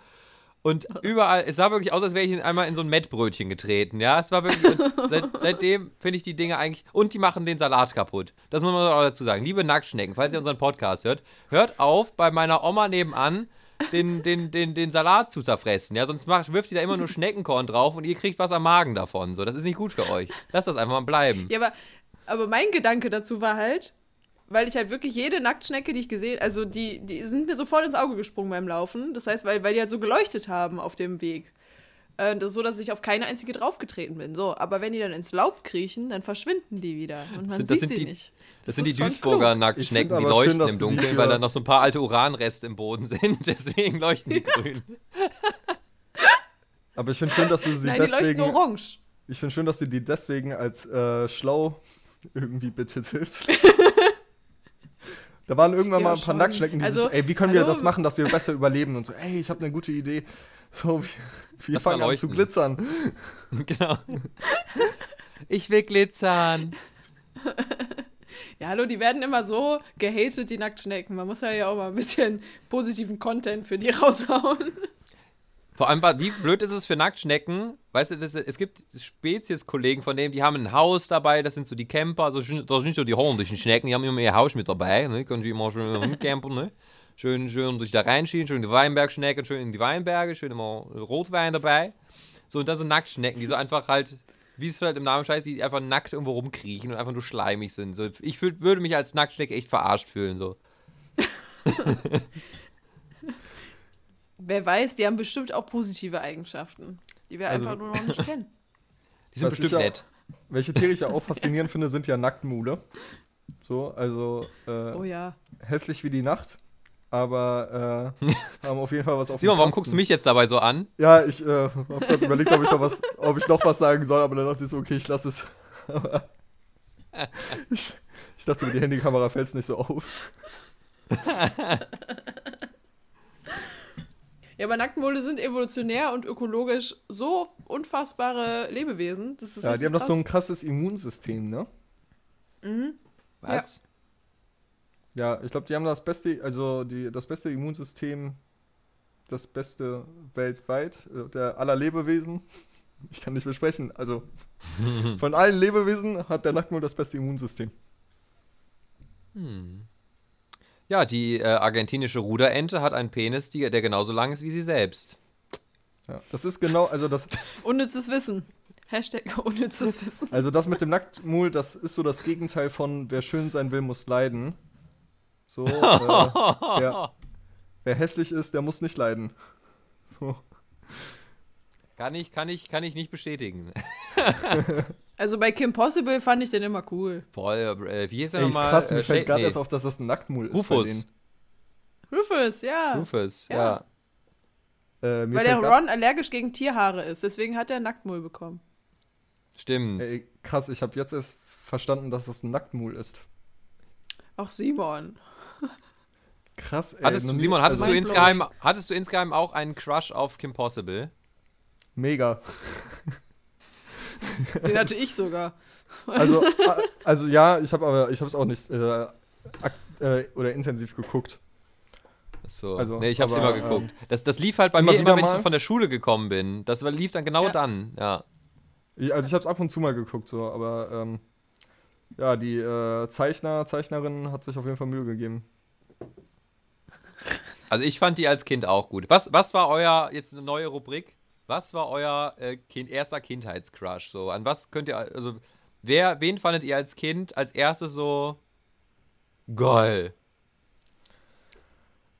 Und überall, es sah wirklich aus, als wäre ich in- einmal in so ein Mettbrötchen getreten, ja. Es war wirklich, seit, seitdem finde ich die Dinge eigentlich, und die machen den Salat kaputt. Das muss man auch dazu sagen. Liebe Nacktschnecken, falls ihr unseren Podcast hört, hört auf, bei meiner Oma nebenan den, den, den, den Salat zu zerfressen, ja. Sonst macht, wirft ihr da immer nur Schneckenkorn drauf und ihr kriegt was am Magen davon, so. Das ist nicht gut für euch. Lasst das einfach mal bleiben. Ja, aber, aber mein Gedanke dazu war halt, weil ich halt wirklich jede Nacktschnecke, die ich gesehen, also die, die sind mir sofort ins Auge gesprungen beim Laufen. Das heißt, weil, weil die halt so geleuchtet haben auf dem Weg. Äh, das ist so, dass ich auf keine einzige draufgetreten bin. So, aber wenn die dann ins Laub kriechen, dann verschwinden die wieder. Und man sind- das sieht sind sie die- nicht. Das sind die Duisburger klug. Nacktschnecken, die schön, leuchten dass im Dunkeln, weil da noch so ein paar alte Uranreste im Boden sind. Deswegen leuchten die grün. Aber ich finde schön, dass du sie Nein, die leuchten deswegen. orange. Ich finde schön, dass du die deswegen als äh, schlau irgendwie betitelst. Da waren irgendwann Ja, mal ein paar schon. Nacktschnecken, die Also, sich, ey, wie können wir hallo? das machen, dass wir besser überleben? Und so, ey, ich habe eine gute Idee. So, wir, wir fangen an zu glitzern. genau. Ich will glitzern. Ja, hallo, die werden immer so gehatet, die Nacktschnecken. Man muss ja ja auch mal ein bisschen positiven Content für die raushauen. Vor allem, wie blöd ist es für Nacktschnecken? Weißt du, das, es gibt Spezies-Kollegen von denen, die haben ein Haus dabei, das sind so die Camper, also das sind nicht so die holländischen Schnecken, die haben immer ihr Haus mit dabei, ne? können sie immer schön rumcampern, ne? Schön, schön sich da reinschieben, schön die Weinbergschnecken, schön in die Weinberge, schön immer Rotwein dabei. So, und dann so Nacktschnecken, die so einfach halt, wie es halt im Namen scheißt, die einfach nackt irgendwo rumkriechen und einfach nur schleimig sind. So, ich würde mich als Nacktschnecke echt verarscht fühlen, so. Wer weiß, die haben bestimmt auch positive Eigenschaften, die wir Also- einfach nur noch nicht kennen. Die sind bestimmt nett. Welche Tiere ich ja auch faszinierend finde, sind ja Nacktmule. So, also äh, Oh ja. hässlich wie die Nacht, aber äh, haben auf jeden Fall was auf Simon, warum guckst du mich jetzt dabei so an? Ja, ich äh, habe gerade überlegt, ob ich, noch was, ob ich noch was sagen soll, aber dann dachte ich so, okay, ich lasse es. ich, ich dachte, über die Handykamera fällt es nicht so auf. Ja, aber Nacktmole sind evolutionär und ökologisch so unfassbare Lebewesen. Das ist Ja, die haben doch so ein krass. krasses Immunsystem, ne? Was? Ja, ich glaube, die haben das beste, also die, das beste Immunsystem, das beste weltweit, äh, der aller Lebewesen. Ich kann nicht mehr sprechen. Also von allen Lebewesen hat der Nacktmul das beste Immunsystem. Ja, die äh, argentinische Ruderente hat einen Penis, die, der genauso lang ist wie sie selbst. Ja, das ist genau, also das, Unnützes Wissen. Hashtag unnützes Wissen. also das mit dem Nacktmul, das ist so das Gegenteil von wer schön sein will, muss leiden. So, äh, wer, wer hässlich ist, der muss nicht leiden. So. Kann ich, kann ich, kann ich nicht bestätigen. Also bei Kim Possible fand ich den immer cool. Voll, äh, wie hieß er nochmal? krass, mir Äh, fällt gerade nee, erst auf, dass das ein Nacktmul ist. Rufus. Rufus, ja. Rufus, Ja. ja. Äh, mir Weil der Ron allergisch gegen Tierhaare ist. Deswegen hat er Nacktmull bekommen. Stimmt. Ey, krass, ich habe jetzt erst verstanden, dass das ein Nacktmul ist. Auch Simon. Krass, ey. hattest du, Simon, hattest also, du, Mindblowing. insgeheim, hattest du insgeheim auch einen Crush auf Kim Possible? Mega. Den hatte ich sogar. Also, also ja, ich habe aber, ich habe es auch nicht äh, ak- äh, oder intensiv geguckt. So. Also, nee, ich hab's aber, immer geguckt. das, das lief halt bei immer mir immer, wenn ich mal? so von der Schule gekommen bin. Das lief dann genau Ja. dann, ja. Ich, also ich habe es ab und zu mal geguckt, so, aber ähm, ja, die äh, Zeichner, Zeichnerin hat sich auf jeden Fall Mühe gegeben. Also ich fand die als Kind auch gut. Was, was war euer, jetzt eine neue Rubrik, was war euer äh, kind, erster Kindheitscrush? So, an was könnt ihr, also, wer, wen fandet ihr als Kind als erstes so geil?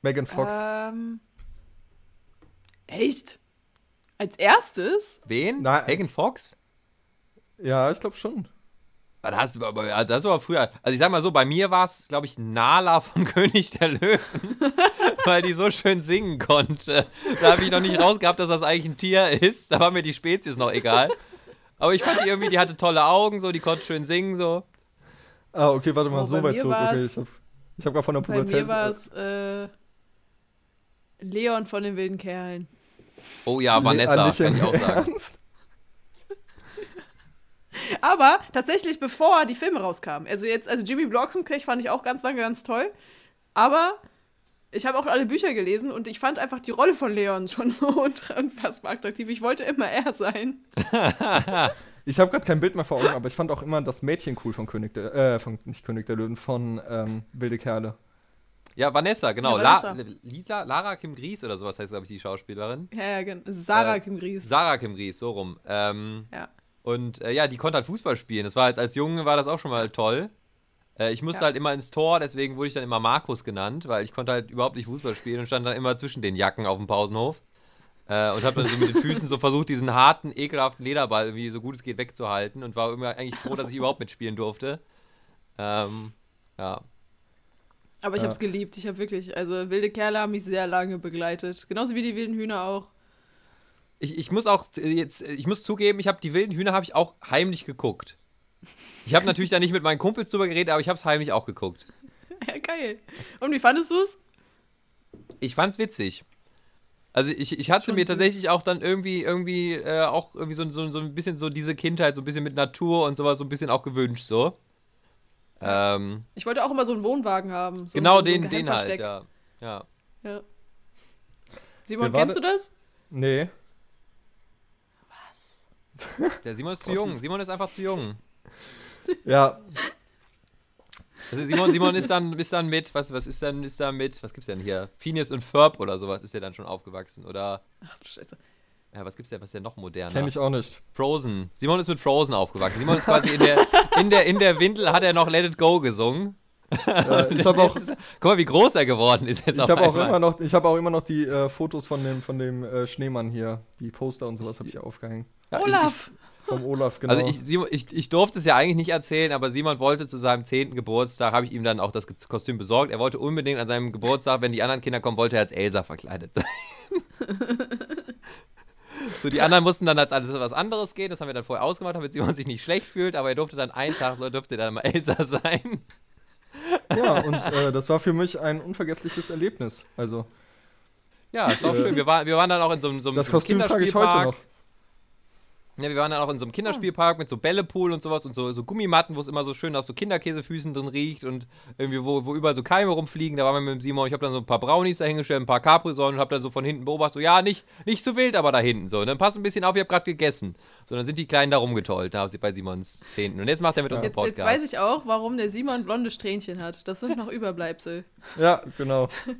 Megan Fox. Ähm, echt? Als erstes? Wen? Nein. Megan Fox? Ja, ich glaube schon. Ah, Das, war aber- das war früher. Also ich sag mal so, bei mir war es, glaube ich, Nala von König der Löwen, weil die so schön singen konnte. Da habe ich noch nicht rausgehabt, dass das eigentlich ein Tier ist. Da war mir die Spezies noch egal. Aber ich fand die irgendwie, die hatte tolle Augen, so, die konnte schön singen, so. Ah, okay, warte mal, Oh, so bei weit zurück. Okay, ich habe hab gerade von der Bei Pubertät. mir war es äh, Leon von den wilden Kerlen. Oh ja, Vanessa, ah, nicht kann ich auch sagen. Ernst? Aber tatsächlich bevor die Filme rauskamen. Also jetzt, also Jimmy Blocksenkirch fand ich auch ganz lange ganz toll. Aber ich habe auch alle Bücher gelesen und ich fand einfach die Rolle von Leon schon so unfassbar attraktiv. Ich wollte immer er sein. Ich habe gerade kein Bild mehr vor Augen, aber ich fand auch immer das Mädchen cool von König der, äh, von, nicht König der Löwen, von ähm, Wilde Kerle. Ja, Vanessa, genau. Ja, La Vanessa. Lisa, Lara Kim Gries oder sowas heißt, glaube ich, die Schauspielerin. Ja, ja, genau. Sarah Äh, Kim Gries. Sarah Kim Gries, so rum. Ähm, Ja. Und äh, ja, die konnte halt Fußball spielen. Das war als, als Junge war das auch schon mal toll. Äh, ich musste Ja. halt immer ins Tor, deswegen wurde ich dann immer Markus genannt, weil ich konnte halt überhaupt nicht Fußball spielen und stand dann immer zwischen den Jacken auf dem Pausenhof. Äh, und habe dann so mit den Füßen so versucht, diesen harten, ekelhaften Lederball irgendwie so gut es geht wegzuhalten und war immer eigentlich froh, dass ich überhaupt mitspielen durfte. Ähm, ja. Aber ich Ja. habe es geliebt. Ich habe wirklich, also wilde Kerle haben mich sehr lange begleitet. Genauso wie die wilden Hühner auch. Ich, ich muss auch jetzt, ich muss zugeben, ich habe die wilden Hühner habe ich auch heimlich geguckt. Ich habe natürlich da nicht mit meinen Kumpels drüber geredet, aber ich habe es heimlich auch geguckt. Ja, geil. Und wie fandest du es? Ich fand's witzig. Also ich, ich hatte Schon mir süß. tatsächlich auch dann irgendwie, irgendwie, äh, auch irgendwie so, so, so ein bisschen so diese Kindheit, so ein bisschen mit Natur und sowas, so ein bisschen auch gewünscht, so. Ähm, Ich wollte auch immer so einen Wohnwagen haben. So genau so, den, den halt, ja. Ja. Ja. Simon, Wer kennst du das? Nee. Der Simon ist zu jung. Simon ist einfach zu jung. Ja, Also Simon, Simon ist dann, ist dann mit, was, was ist dann, ist da mit, was gibt's denn hier? Phineas und Ferb oder sowas ist ja dann schon aufgewachsen. Oder, Ach du Scheiße. ja, was gibt's denn, was ist denn noch moderner? kenne ich auch nicht. Frozen. Simon ist mit Frozen aufgewachsen. Simon ist quasi in der, in der, in der Windel hat er noch Let It Go gesungen. Äh, ich habe auch, Jetzt ist- Guck mal, wie groß er geworden ist jetzt ich auf habe auch immer noch, ich habe auch immer noch die äh, Fotos von dem, von dem äh, Schneemann hier, die Poster und sowas habe ich aufgehängt. Ja, ich- Olaf! Vom Olaf, genau. Also ich, Simon, ich, ich durfte es ja eigentlich nicht erzählen, aber Simon wollte zu seinem 10. Geburtstag, habe ich ihm dann auch das Kostüm besorgt. Er wollte unbedingt an seinem Geburtstag, wenn die anderen Kinder kommen, wollte er als Elsa verkleidet sein. so, die anderen mussten dann als alles was anderes gehen. Das haben wir dann vorher ausgemacht, damit Simon sich nicht schlecht fühlt, aber er durfte dann einen Tag, so durfte er dann mal Elsa sein. ja, und äh, das war für mich ein unvergessliches Erlebnis. Also, Ja, war auch Äh, schön. Wir, waren, wir waren dann auch in so, einem- so einem das Kostüm trage ich heute noch. Ja, wir waren dann auch in so einem Kinderspielpark mit so Bällepool und sowas und so, so Gummimatten, wo es immer so schön nach so Kinderkäsefüßen drin riecht und irgendwie, wo, wo überall so Keime rumfliegen. Da waren wir mit dem Simon. Ich habe dann so ein paar Brownies dahingestellt, ein paar Capri-Sonne und habe dann so von hinten beobachtet, so, ja, nicht, nicht so wild, aber da hinten so. Und dann passt ein bisschen auf, ihr habt gerade gegessen. So, dann sind die Kleinen da rumgetollt, da bei Simons Zehnten. Und jetzt macht er mit unserem Jetzt, jetzt Podcast. weiß ich auch, warum der Simon blonde Strähnchen hat. Das sind noch Überbleibsel. Ja, genau.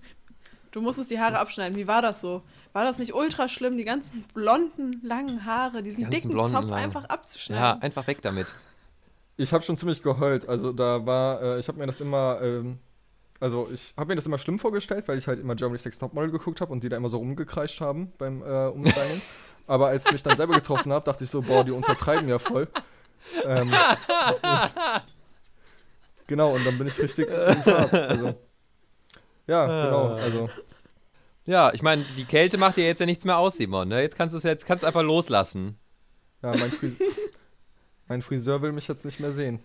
Du musstest die Haare abschneiden. Wie war das so? War das nicht ultra schlimm, die ganzen blonden, langen Haare, diesen dicken blonden, Zopf langen. einfach ja, abzuschneiden? einfach weg damit. Ich habe schon ziemlich geheult. Also da war, äh, ich habe mir das immer, ähm, also ich habe mir das immer schlimm vorgestellt, weil ich halt immer Germany's Next Topmodel geguckt habe und die da immer so rumgekreischt haben beim äh, Umstyling. Aber als ich mich dann selber getroffen habe, dachte ich so, boah, die untertreiben ja voll. Ähm, und, genau, und dann bin ich richtig im Fahrt. Also, ja, genau. Also Ja, ich meine, die Kälte macht dir jetzt ja nichts mehr aus, Simon. Ne? Jetzt kannst du es jetzt kannst du einfach loslassen. ja, mein, Fris mein Friseur will mich jetzt nicht mehr sehen.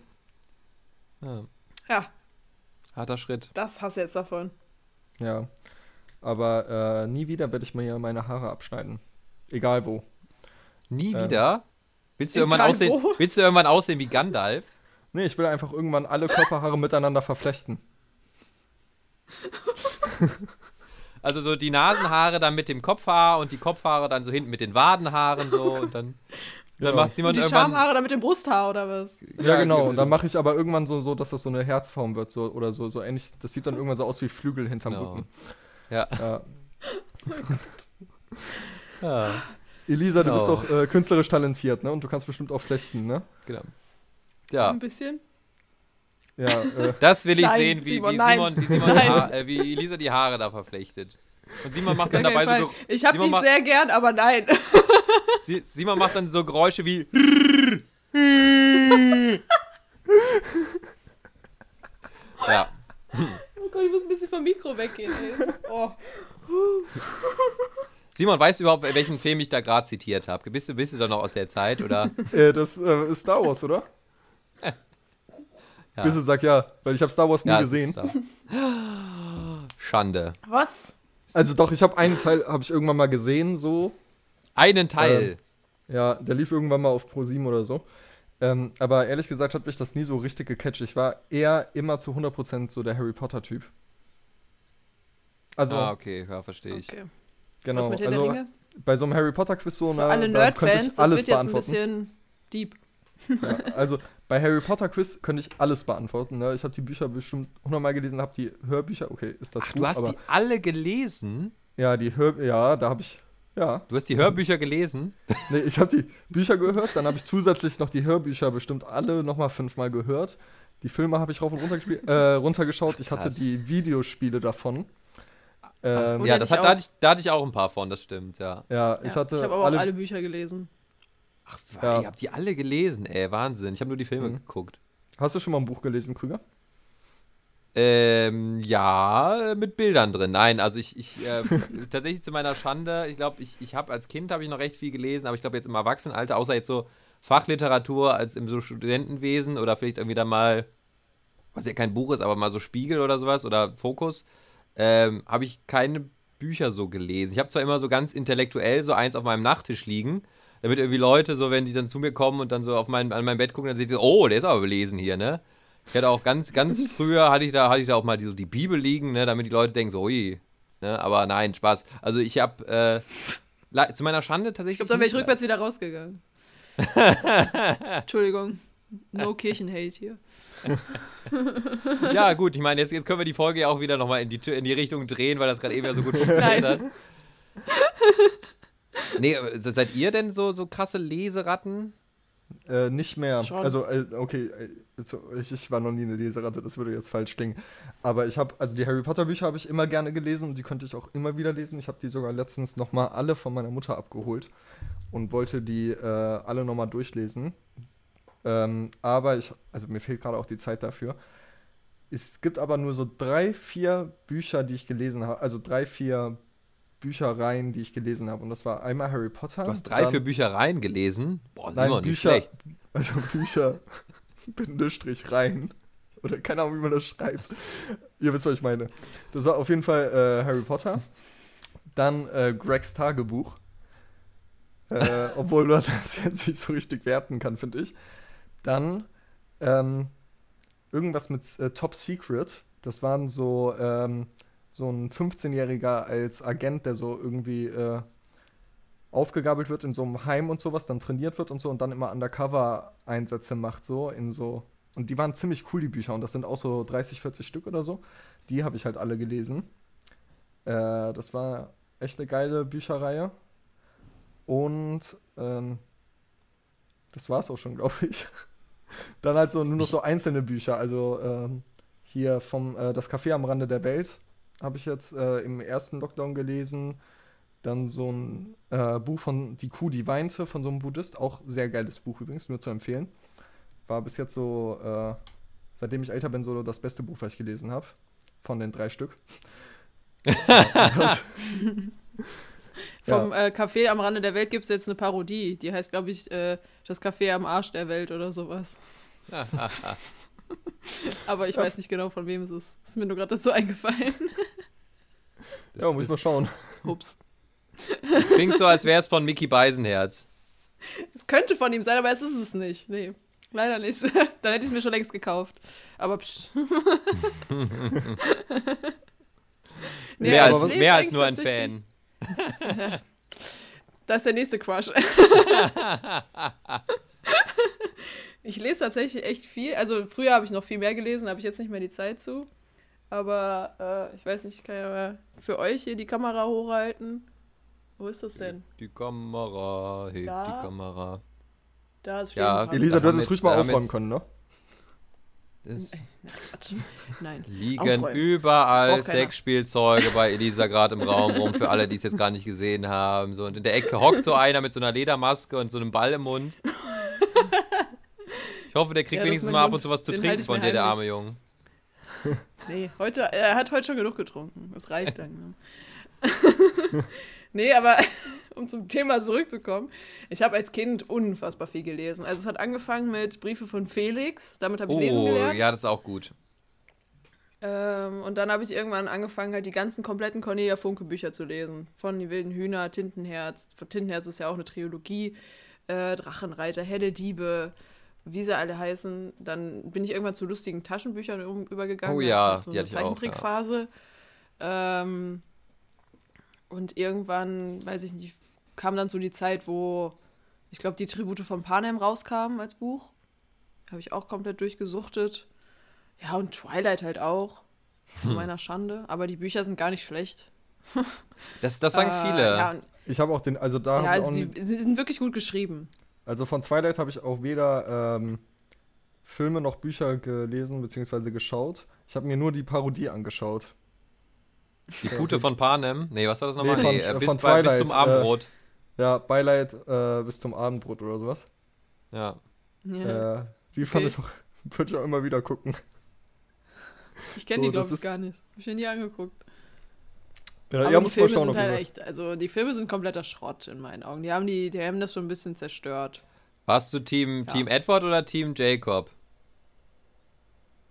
Ja, Ja, harter Schritt. das hast du jetzt davon. Ja. Aber äh, nie wieder werde ich mir meine Haare abschneiden. Egal wo. Nie Ähm. wieder? Willst du, irgendwann aussehen, wo. willst du irgendwann aussehen wie Gandalf? Nee, ich will einfach irgendwann alle Körperhaare miteinander verflechten. Also so die Nasenhaare dann mit dem Kopfhaar und die Kopfhaare dann so hinten mit den Wadenhaaren so und dann, dann Genau. macht Simon Und die. Schamhaare dann mit dem Brusthaar oder was? Ja, genau. Und dann mache ich aber irgendwann so, so, dass das so eine Herzform wird, so oder so, so ähnlich. Das sieht dann irgendwann so aus wie Flügel hinterm Genau. Rücken. Ja. Ja. ja, Elisa, du bist Genau. doch äh, künstlerisch talentiert, ne? Und du kannst bestimmt auch flechten, ne? genau. Ja, Ein bisschen. Ja, äh, das will ich Nein, sehen, wie, Simon, wie. Simon, wie, Simon. Haar, äh, wie Elisa die Haare da verflechtet. Und Simon macht dann dabei so Fall. Ge- Ich hab Simon dich sehr gern, aber nein. Si- Simon macht dann so Geräusche wie. ja. Oh Gott, ich muss ein bisschen vom Mikro weggehen. Oh. Simon, weißt du überhaupt, welchen Film ich da gerade zitiert habe? Bist du, bist du da noch aus der Zeit oder? äh, das äh, ist Star Wars, oder? Ja. Bisse sagt ja, weil ich habe Star Wars nie Ja, gesehen. Schande. Was? Also doch, ich habe einen Teil, habe ich irgendwann mal gesehen, so. Einen Teil. Ja, der lief irgendwann mal auf Pro7 oder so. Ähm, aber ehrlich gesagt hat mich das nie so richtig gecatcht. Ich war eher immer zu 100% so der Harry Potter-Typ. Also, ah, okay, ja, verstehe ich. Okay. genau. Was mit Herr der also, Ringe? bei so einem Harry Potter-Quiz so, Für na, alle da könnte Nerd-Fans, das wird jetzt ein bisschen deep. Ja, also bei Harry Potter Quiz könnte ich alles beantworten. Ne? Ich habe die Bücher bestimmt hundertmal gelesen, habe die Hörbücher, okay, ist das Ach, Buch, du hast aber die alle gelesen? ja, die Hör ja, da habe ich ja, Du hast die Hörbücher gelesen? nee, ich habe die Bücher gehört, dann habe ich zusätzlich noch die Hörbücher bestimmt alle nochmal fünfmal gehört. Die Filme habe ich rauf und runter gespielt, äh, runtergeschaut. Ich hatte die Videospiele davon. Ähm, Und ja, das hat, da, auch. hatte ich, da hatte ich auch ein paar von, das stimmt, ja. ja, Ja, ich hatte ich habe aber alle, auch alle Bücher gelesen. Ach, Ja. ich hab die alle gelesen, ey, Wahnsinn. Ich habe nur die Filme Mhm. geguckt. Hast du schon mal ein Buch gelesen, Krüger? Ähm, ja, mit Bildern drin. Nein, also ich, ich äh, tatsächlich zu meiner Schande, ich glaube, ich, ich habe als Kind habe ich noch recht viel gelesen, aber ich glaube jetzt im Erwachsenenalter, außer jetzt so Fachliteratur als im so Studentenwesen oder vielleicht irgendwie da mal, was ja kein Buch ist, aber mal so Spiegel oder sowas oder Fokus, ähm, habe ich keine Bücher so gelesen. Ich habe zwar immer so ganz intellektuell so eins auf meinem Nachttisch liegen, damit irgendwie Leute so, wenn die dann zu mir kommen und dann so auf mein, an mein Bett gucken, dann sehen so, oh, der ist aber belesen hier, ne? Ich hatte auch ganz, ganz früher hatte ich da, hatte ich da auch mal die, so die Bibel liegen, ne, damit die Leute denken, so, ui, ne, aber nein, Spaß. Also ich habe äh, zu meiner Schande tatsächlich. Ich glaube, dann wäre ich rückwärts wieder rausgegangen. Entschuldigung. No Kirchenhate hier. Ja, gut, ich meine, jetzt, jetzt können wir die Folge ja auch wieder nochmal in die, in die Richtung drehen, weil das gerade eben ja so gut funktioniert Nein. hat. Nee, seid ihr denn so, so krasse Leseratten? Äh, nicht mehr. Schon. Also, äh, okay, äh, also, ich, ich war noch nie eine Leseratte, das würde jetzt falsch klingen. Aber ich habe, also die Harry Potter Bücher habe ich immer gerne gelesen und die könnte ich auch immer wieder lesen. Ich habe die sogar letztens nochmal alle von meiner Mutter abgeholt und wollte die äh, alle nochmal durchlesen. Ähm, aber ich, also mir fehlt gerade auch die Zeit dafür. Es gibt aber nur so drei, vier Bücher, die ich gelesen habe, also drei, vier Büchereien, die ich gelesen habe. Und das war einmal Harry Potter. Du hast drei, vier Büchereien gelesen? Boah, Nein, nicht Bücher, schlecht. also Bücher, Bindestrich rein. Oder keine Ahnung, wie man das schreibt. Ihr wisst, was ich meine. Das war auf jeden Fall äh, Harry Potter. Dann äh, Gregs Tagebuch. Äh, obwohl man das jetzt nicht so richtig werten kann, finde ich. Dann ähm, irgendwas mit äh, Top Secret. Das waren so, ähm, so ein 15-Jähriger als Agent, der so irgendwie äh, aufgegabelt wird in so einem Heim und sowas, dann trainiert wird und so und dann immer Undercover-Einsätze macht, so in so. Und die waren ziemlich cool, die Bücher, und das sind auch so 30, 40 Stück oder so. Die habe ich halt alle gelesen. Äh, das war echt eine geile Bücherreihe. Und ähm, das war es auch schon, glaube ich. Dann halt so nur noch so einzelne Bücher. Also ähm, hier vom äh, Das Café am Rande der Welt habe ich jetzt äh, im ersten Lockdown gelesen. Dann so ein äh, Buch von Die Kuh, die weinte, von so einem Buddhist. Auch sehr geiles Buch übrigens, nur zu empfehlen. War bis jetzt so, äh, seitdem ich älter bin, so das beste Buch, was ich gelesen habe. Von den drei Stück. Vom äh, Café am Rande der Welt gibt es jetzt eine Parodie. Die heißt, glaube ich, äh, das Café am Arsch der Welt oder sowas. Aber ich weiß nicht genau, von wem es ist. Ist mir nur gerade dazu eingefallen. Das, ja, muss mal schauen. Ups. das klingt so, als wäre es von Mickey Beisenherz. Es könnte von ihm sein, aber es ist es nicht. Nee, leider nicht. Dann hätte ich es mir schon längst gekauft. Aber psch. Nee, mehr, als, mehr als nur ein Fan. Das ist der nächste Crush. Ich lese tatsächlich echt viel. Also früher habe ich noch viel mehr gelesen, habe ich jetzt nicht mehr die Zeit zu. Aber äh, ich weiß nicht, ich kann ja mal für euch hier die Kamera hochhalten. Wo ist das denn? Die Kamera, hebt Da? die Kamera. Da ist stehen Ja. Elisa, du hättest ruhig mal aufräumen können, ne? Es Quatsch. Nein. liegen Aufräumen. überall. Sexspielzeuge bei Elisa gerade im Raum rum, für alle, die es jetzt gar nicht gesehen haben. So, und in der Ecke hockt so einer mit so einer Ledermaske und so einem Ball im Mund. Ich hoffe, der kriegt Ja, wenigstens mal ab und zu was zu trinken von dir, der arme Junge. Nee, heute, er hat heute schon genug getrunken. Das reicht langsam. nee, aber um zum Thema zurückzukommen, ich habe als Kind unfassbar viel gelesen. Also es hat angefangen mit Briefe von Felix, damit habe ich lesen Oh, gelernt. ja, das ist auch gut. Ähm, und dann habe ich irgendwann angefangen, halt die ganzen kompletten Cornelia Funke Bücher zu lesen. Von Die wilden Hühner, Tintenherz. Von Tintenherz ist ja auch eine Trilogie. Äh, Drachenreiter, Helle Diebe, wie sie alle heißen. Dann bin ich irgendwann zu lustigen Taschenbüchern um, übergegangen. Oh ja, so die eine hatte ich auch, ja. Zeichentrickphase. Ähm, und irgendwann, weiß ich nicht, kam dann so die Zeit, wo ich glaube, die Tribute von Panem rauskamen als Buch. Habe ich auch komplett durchgesuchtet. Ja, und Twilight halt auch. Zu Hm. meiner Schande. Aber die Bücher sind gar nicht schlecht. Das, das sagen Äh, viele. Ja, und, Ich habe auch den, also da ja also auch die sind wirklich gut geschrieben. Also von Twilight habe ich auch weder ähm, Filme noch Bücher gelesen bzw. geschaut. Ich habe mir nur die Parodie angeschaut. Die Pute von Panem. Nee, was war das nochmal? Nee, von- Nee, äh, bis, von bei, bis Twilight, zum äh, Abendbrot. Ja, Beileid äh, bis zum Abendbrot oder sowas. Ja. Ja. Äh, die fand Okay. ich auch, würde ich auch immer wieder gucken. ich kenne so, die, glaube ich, gar nicht. Hab ich mir nie angeguckt. Ja, Aber ihr die mal Filme schauen, sind halt echt, also die Filme sind kompletter Schrott in meinen Augen. Die haben, die, die haben das schon ein bisschen zerstört. Warst du Team, Ja. Team Edward oder Team Jacob?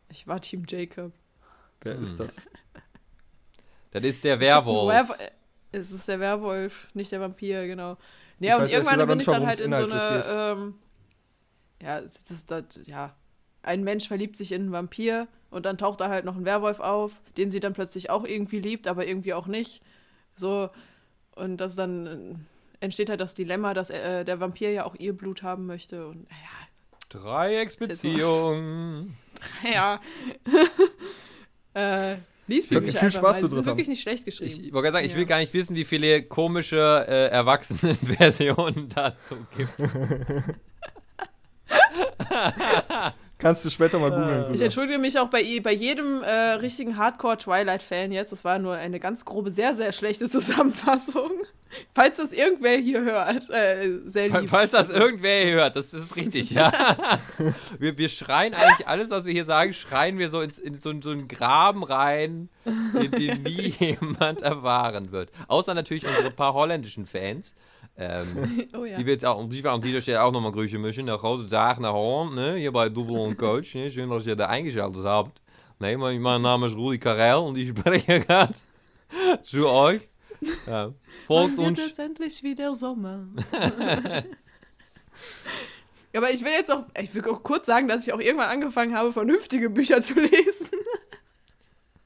Ich war Team Jacob. Wer ist Hm. das? Das ist der Werwolf. Werw es ist der Werwolf, nicht der Vampir, genau. Ich Ja, und weiß irgendwann bin ich dann halt in so eine. Ähm, ja, es ist das, ja. Ein Mensch verliebt sich in einen Vampir und dann taucht da halt noch ein Werwolf auf, den sie dann plötzlich auch irgendwie liebt, aber irgendwie auch nicht. So, und das dann äh, entsteht halt das Dilemma, dass äh, der Vampir ja auch ihr Blut haben möchte. Und naja, Dreiecksbeziehung. ja. äh, liest die Viel- Bücher viel Spaß mal. sind drin wirklich nicht schlecht geschrieben. Ich wollte gerade sagen, ich will Ja. gar nicht wissen, wie viele komische äh, Erwachsenen-Versionen dazu gibt. Kannst du später mal googeln. Ich Bruder. entschuldige mich auch bei, bei jedem äh, richtigen Hardcore-Twilight-Fan jetzt. Das war nur eine ganz grobe, sehr, sehr schlechte Zusammenfassung. Falls das irgendwer hier hört, äh, sehr lieb. Falls das irgendwer hier hört, das, das ist richtig, ja. wir, wir schreien eigentlich alles, was wir hier sagen, schreien wir so ins, in so, so einen Graben rein, den, den nie jemand erfahren wird. Außer natürlich unsere paar holländischen Fans. Ähm, Oh ja. Die wir jetzt auch, die wir an dieser Stelle auch nochmal grüßen müssen. Eine große Tag nach Holland, ne? hier bei Double und Coach. Ne? Schön, dass ihr da eingeschaltet habt. Nee, mein, mein Name ist Rudi Karel und ich spreche gerade zu euch. Ja. Folgt uns. wird es endlich wieder Sommer? Aber ich will jetzt auch, ich will auch kurz sagen, dass ich auch irgendwann angefangen habe, vernünftige Bücher zu lesen.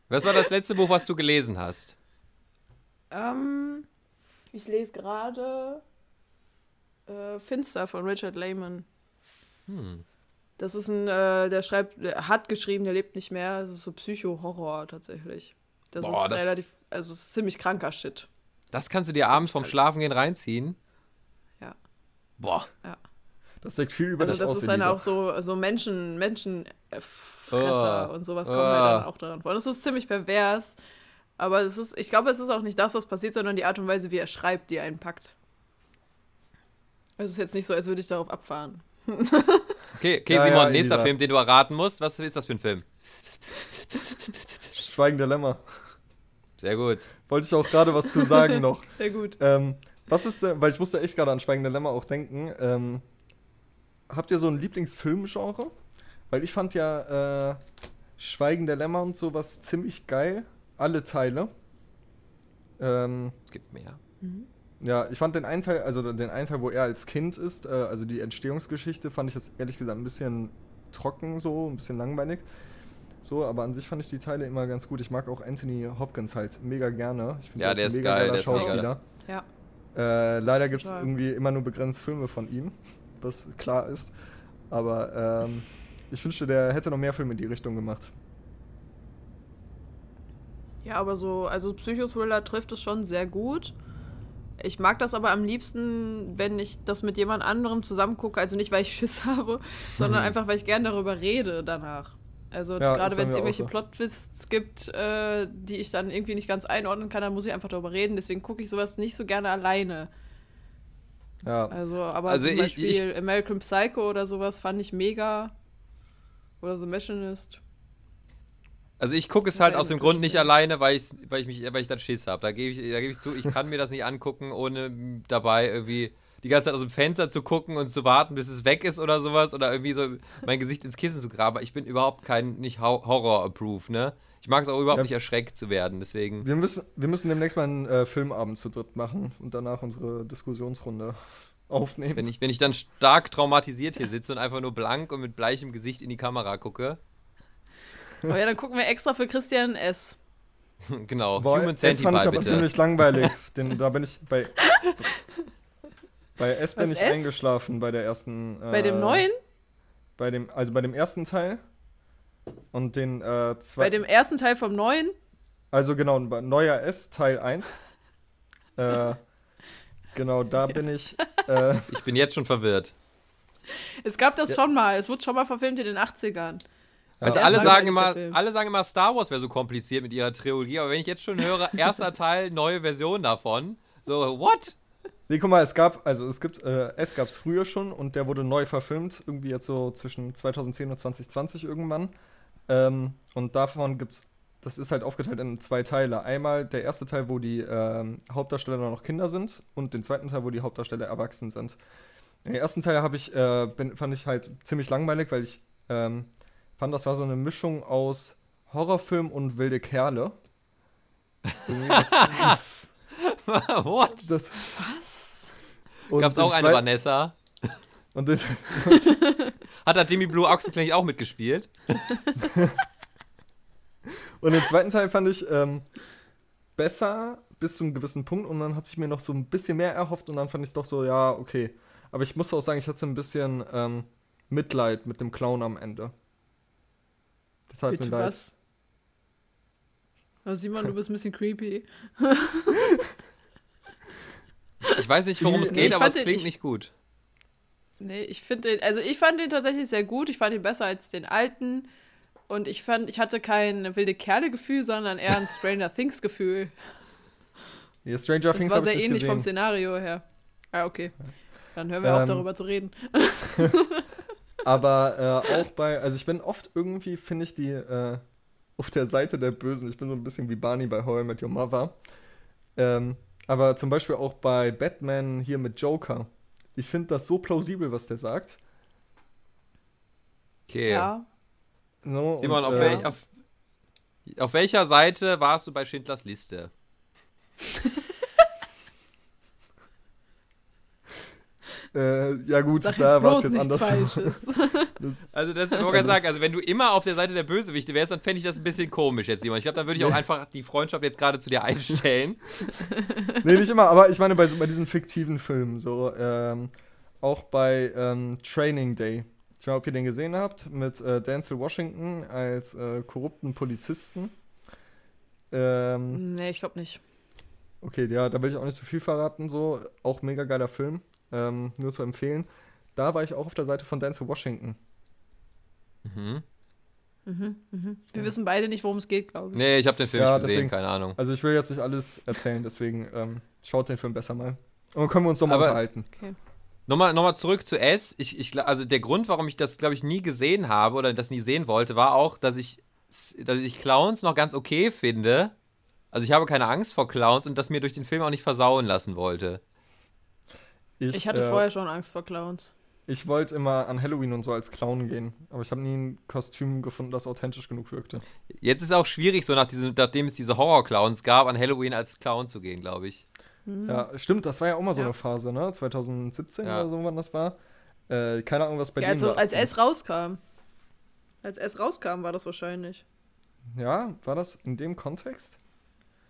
Was war das letzte Buch, was du gelesen hast? Ähm, ich lese gerade äh, Finster von Richard Lehman. Hm. Das ist ein, äh, der schreibt, der hat geschrieben, der lebt nicht mehr. Das ist so Psycho-Horror tatsächlich. Das Boah, ist das- relativ, also es ist ziemlich kranker Shit. Das kannst du dir abends vom Schlafengehen reinziehen? Ja. Boah. Das sagt viel über Also das aus, ist dann auch so, so Menschen, Menschenfresser Oh. und sowas kommen Oh. halt dann auch daran vor. Und das ist ziemlich pervers. Aber es ist, ich glaube, es ist auch nicht das, was passiert, sondern die Art und Weise, wie er schreibt, die einen packt. Es ist jetzt nicht so, als würde ich darauf abfahren. Okay, okay Ja, Simon, ja, nächster. Film, den du erraten musst. Was ist das für ein Film? Schweigen der Lämmer. Sehr gut. Wollte ich auch gerade was zu sagen noch. Sehr gut. Ähm, was ist, weil ich musste echt gerade an Schweigende Lämmer auch denken. Ähm, habt ihr so ein Lieblingsfilmgenre? Weil ich fand ja äh, Schweigende Lämmer und sowas ziemlich geil. Alle Teile. Ähm, Es gibt mehr. ja, ich fand den einen Teil, also den einen Teil, wo er als Kind ist, äh, also die Entstehungsgeschichte, fand ich jetzt ehrlich gesagt ein bisschen trocken so, ein bisschen langweilig. So, aber an sich fand ich die Teile immer ganz gut. Ich mag auch Anthony Hopkins halt mega gerne. Ich finde, Ja, er der ist mega geil, der ist mega Schauspieler. Ja. Äh, leider gibt es irgendwie immer nur begrenzt Filme von ihm, was klar ist. Aber ähm, ich wünschte, der hätte noch mehr Filme in die Richtung gemacht. Ja, aber so, also Psychothriller trifft es schon sehr gut. Ich mag das aber am liebsten, wenn ich das mit jemand anderem zusammen gucke. Also nicht, weil ich Schiss habe, sondern einfach, weil ich gern darüber rede danach. Also Ja, gerade wenn es irgendwelche so. Plot-Twists gibt, äh, die ich dann irgendwie nicht ganz einordnen kann, dann muss ich einfach darüber reden. Deswegen gucke ich sowas nicht so gerne alleine. Ja, Also, aber Also zum ich- Beispiel ich- American Psycho oder sowas fand ich mega. Oder The Machinist. Also ich gucke es halt aus dem Grund nicht alleine, weil, ich's- weil, ich mich, weil ich dann Schiss habe. Da gebe ich, da geb ich zu, ich kann mir das nicht angucken, ohne dabei irgendwie die ganze Zeit aus dem Fenster zu gucken und zu warten, bis es weg ist oder sowas oder irgendwie so mein Gesicht ins Kissen zu graben. Ich bin überhaupt kein, nicht Hor- Horror-approved, ne? Ich mag es auch überhaupt Ja. nicht erschreckt zu werden, deswegen. Wir müssen, wir müssen demnächst mal einen äh, Filmabend zu dritt machen und danach unsere Diskussionsrunde aufnehmen. Wenn ich, wenn ich dann stark traumatisiert hier sitze und einfach nur blank und mit bleichem Gesicht in die Kamera gucke. Aber ja, dann gucken wir extra für Christian S. genau, Boah, Human S fand ich Centipede aber bitte. ziemlich langweilig. Den, da bin ich bei. Bei S bin Was, ich S? eingeschlafen bei der ersten. Bei dem äh, neuen? Bei dem, also bei dem ersten Teil. Und den äh, zwei. Bei dem ersten Teil vom neuen? Also genau, neuer S, Teil 1. äh, genau, da bin ich. Äh, Ich bin jetzt schon verwirrt. Es gab das schon mal. Es wurde schon mal verfilmt in den 80ern. Also Der alle sagen immer, Film. alle sagen immer, Star Wars wäre so kompliziert mit ihrer Trilogie, aber wenn ich jetzt schon höre, erster Teil, neue Version davon, so, what? nee, guck mal, es gab, also es gibt, äh, S gab es früher schon und der wurde neu verfilmt, irgendwie jetzt so zwischen 2010 und 2020 irgendwann. Ähm, und davon gibt's, das ist halt aufgeteilt in zwei Teile. Einmal der erste Teil, wo die ähm, Hauptdarsteller noch Kinder sind und den zweiten Teil, wo die Hauptdarsteller erwachsen sind. Den ersten Teil habe ich, äh, bin, fand ich halt ziemlich langweilig, weil ich ähm, fand, das war so eine Mischung aus Horrorfilm und wilde Kerle. Was? what? das, Was? Gab's auch eine Vanessa? Und den, Hat da Jimmy Blue Ochsenknecht auch mitgespielt? und den zweiten Teil fand ich ähm, besser bis zu einem gewissen Punkt und dann hatte ich mir noch so ein bisschen mehr erhofft und dann fand ich es doch so, ja, okay. Aber ich muss auch sagen, ich hatte ein bisschen ähm, Mitleid mit dem Clown am Ende. Das hat Bitte mir leid. was? Oh, Simon, du bist ein bisschen creepy. Ich weiß nicht, worum es Nee, geht, ich aber es klingt ich- nicht gut. Nee, ich finde den, also ich fand den tatsächlich sehr gut. Ich fand ihn besser als den alten. Und ich fand, ich hatte kein wilde Kerle-Gefühl, sondern eher ein Stranger Things-Gefühl. Ja, Stranger Das Things war sehr ähnlich vom gesehen. Szenario her. Ah, okay. Dann hören wir auf, Ähm, darüber zu reden. Aber äh, auch bei, also ich bin oft irgendwie, finde ich, die äh, auf der Seite der Bösen. Ich bin so ein bisschen wie Barney bei How I Met Your Mother. Ähm, aber zum Beispiel auch bei Batman hier mit Joker. Ich finde das so plausibel, was der sagt. Okay. Ja. So, Simon, und, auf, äh, wel auf, auf welcher Seite warst du bei Schindlers Liste? äh, ja gut, Sag da jetzt war es jetzt anders. Also das ich wollte gerade sagen, also wenn du immer auf der Seite der Bösewichte wärst, dann fände ich das ein bisschen komisch jetzt, Simon. Ich glaube, dann würde ich auch einfach die Freundschaft jetzt gerade zu dir einstellen. nee, nicht immer, aber ich meine bei, bei diesen fiktiven Filmen, so ähm, auch bei ähm, Training Day. Ich weiß nicht, ob ihr den gesehen habt, mit äh, Denzel Washington als äh, korrupten Polizisten. Ähm, nee, ich glaube nicht. okay, ja, da will ich auch nicht so viel verraten, so. Auch mega geiler Film, ähm, nur zu empfehlen. Da war ich auch auf der Seite von Denzel Washington. Mhm. Wir wissen beide nicht, worum es geht, glaube ich. Nee, ich habe den Film Ja, nicht gesehen, deswegen- keine Ahnung. Also ich will jetzt nicht alles erzählen, deswegen ähm, schaut den Film besser mal. Und dann können wir uns nochmal unterhalten. Nochmal, nochmal zurück zu S. Ich, ich, also der Grund, warum ich das, glaube ich, nie gesehen habe oder das nie sehen wollte, war auch, dass ich, dass ich Clowns noch ganz okay finde. Also ich habe keine Angst vor Clowns und das mir durch den Film auch nicht versauen lassen wollte. Ich hatte äh, vorher schon Angst vor Clowns. Ich wollte immer an Halloween und so als Clown gehen, aber ich habe nie ein Kostüm gefunden, das authentisch genug wirkte. Jetzt ist auch schwierig, so nach diesem, nachdem es diese Horror-Clowns gab, an Halloween als Clown zu gehen, glaube ich. Ja, stimmt, das war ja auch mal so Ja. eine Phase, ne? 2017 Ja. oder so, wann das war. Äh, keine Ahnung, was bei Ja, denen also, war. als S rauskam. Als S rauskam, war das wahrscheinlich. Ja, war das in dem Kontext?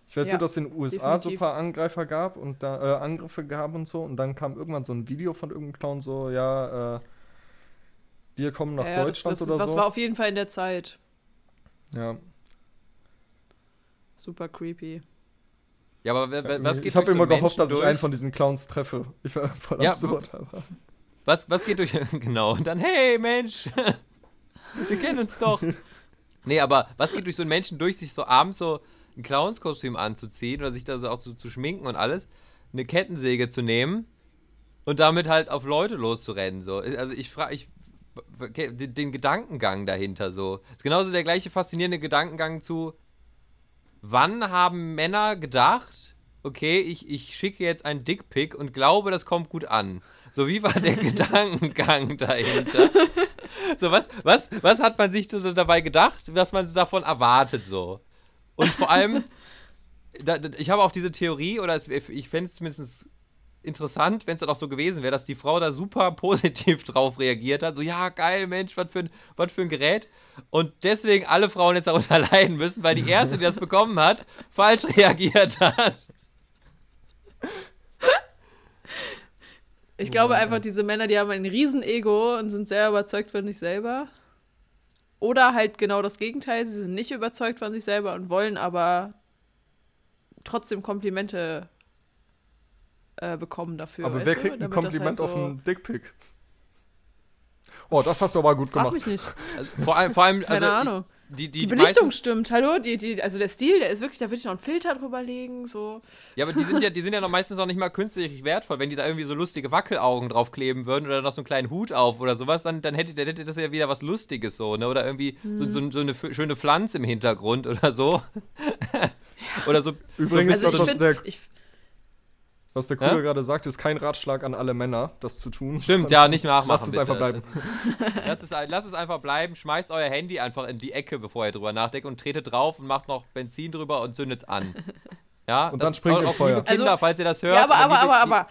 Ich weiß Ja, nur, dass es in den USA definitiv. super Angreifer gab und da äh, Angriffe gab und so und dann kam irgendwann so ein Video von irgendeinem Clown so, ja, äh, wir kommen nach ja, Deutschland das, das, oder das so. war auf jeden Fall in der Zeit. ja. Super creepy. Ja, aber wer- wer- was geht ich habe so immer gehofft, Menschen dass ich durch? einen von diesen Clowns treffe. Ich war voll Ja, absurd, aber. Was, was geht durch. Genau. Und dann, hey Mensch, wir kennen uns doch. Nee, aber was geht durch so einen Menschen durch, sich so abends so ein Clownskostüm anzuziehen oder sich da so auch zu, zu schminken und alles, eine Kettensäge zu nehmen und damit halt auf Leute loszurennen. So. Also ich frage, ich. Den, den Gedankengang dahinter so. Ist genauso der gleiche faszinierende Gedankengang zu, wann haben Männer gedacht, okay, ich, ich schicke jetzt einen Dickpick und glaube, das kommt gut an. So, wie war der Gedankengang dahinter? So, was, was, was hat man sich so dabei gedacht, was man davon erwartet so? Und vor allem, da, da, ich habe auch diese Theorie, oder es, ich fände es zumindest interessant, wenn es dann auch so gewesen wäre, dass die Frau da super positiv drauf reagiert hat. So, ja, geil, Mensch, was für, ein, was für ein Gerät. Und deswegen alle Frauen jetzt darunter leiden müssen, weil die erste, die das bekommen hat, falsch reagiert hat. Ich glaube einfach, diese Männer, die haben ein Riesenego und sind sehr überzeugt von sich selber. Oder halt genau das Gegenteil, sie sind nicht überzeugt von sich selber und wollen aber trotzdem Komplimente äh, bekommen dafür. Aber wer du? kriegt ein Damit Kompliment halt auf so- einen Dickpick? Oh, das hast du aber gut Frag gemacht. mich nicht. Also, vor allem, vor allem also, Keine Ahnung. Die, die, Die, Belichtung meistens- stimmt, hallo? Die, die, also der Stil, der ist wirklich, da würde ich noch einen Filter drüber legen, so. Ja, aber die sind ja, die sind ja noch meistens noch nicht mal künstlich wertvoll. Wenn die da irgendwie so lustige Wackelaugen draufkleben würden oder noch so einen kleinen Hut auf oder sowas, dann, dann, hätte, dann hätte das ja wieder was Lustiges so, ne? Oder irgendwie so, so, so eine schöne Pflanze im Hintergrund oder so. oder so. Übrigens, das, Also ich was, finde, der, ich, was der Kuhle Hä? gerade sagt, ist kein Ratschlag an alle Männer, das zu tun. Stimmt, ja, nicht nachmachen. Lass es bitte. einfach bleiben. Lass es, lass es einfach bleiben. Schmeißt euer Handy einfach in die Ecke, bevor ihr drüber nachdenkt und tretet drauf und macht noch Benzin drüber und zündet es an. Ja, Und dann springt auch, ins Feuer. Kinder, Also- falls ihr das hört. ja, aber, aber, liebe- aber, aber.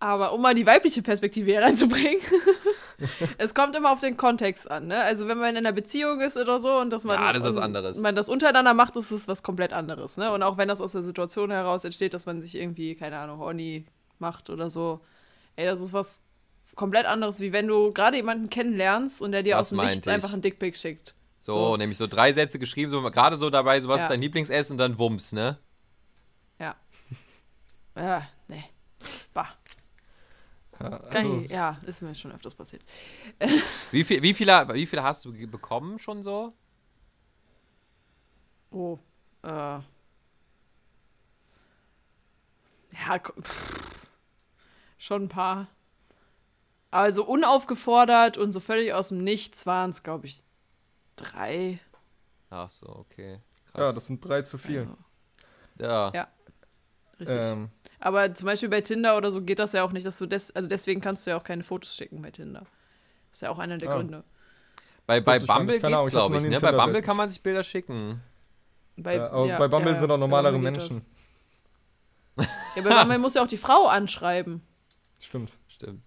Aber um mal die weibliche Perspektive hier reinzubringen, es kommt immer auf den Kontext an, ne? Also wenn man in einer Beziehung ist oder so und dass man, Ja, das ist anderes. man das untereinander macht, ist es was komplett anderes, ne? Und auch wenn das aus der Situation heraus entsteht, dass man sich irgendwie, keine Ahnung, horny macht oder so, ey, das ist was komplett anderes, wie wenn du gerade jemanden kennenlernst und der dir Das aus dem Nichts ich. einfach einen Dickpick schickt. So, So. nämlich so drei Sätze geschrieben, so gerade so dabei, so was Ja. ist dein Lieblingsessen und dann Wumms, ne? Ja. Ja, nee. Bah. Ja, Kann also, ich, ja, ist mir schon öfters passiert. Wie, viel, wie, viele, wie viele hast du bekommen schon so? Oh. Äh. Ja, pff, schon ein paar. Also unaufgefordert und so völlig aus dem Nichts waren es, glaube ich, drei. Ach so, okay. ja, Krass. das sind drei zu viel. Ja. Ja. Richtig. Ähm, Aber zum Beispiel bei Tinder oder so geht das ja auch nicht, dass du des, also deswegen kannst du ja auch keine Fotos schicken bei Tinder. Das ist ja auch einer der Ah. Gründe. Bei, bei Bumble geht's, Ahnung, ich glaube noch ich, ne? Bei. Bumble kann man sich Bilder schicken. Bei, ja, aber ja, bei Bumble ja, sind auch normalere. Menschen. Ja, bei Bumble muss ja auch die Frau anschreiben. Stimmt. Stimmt.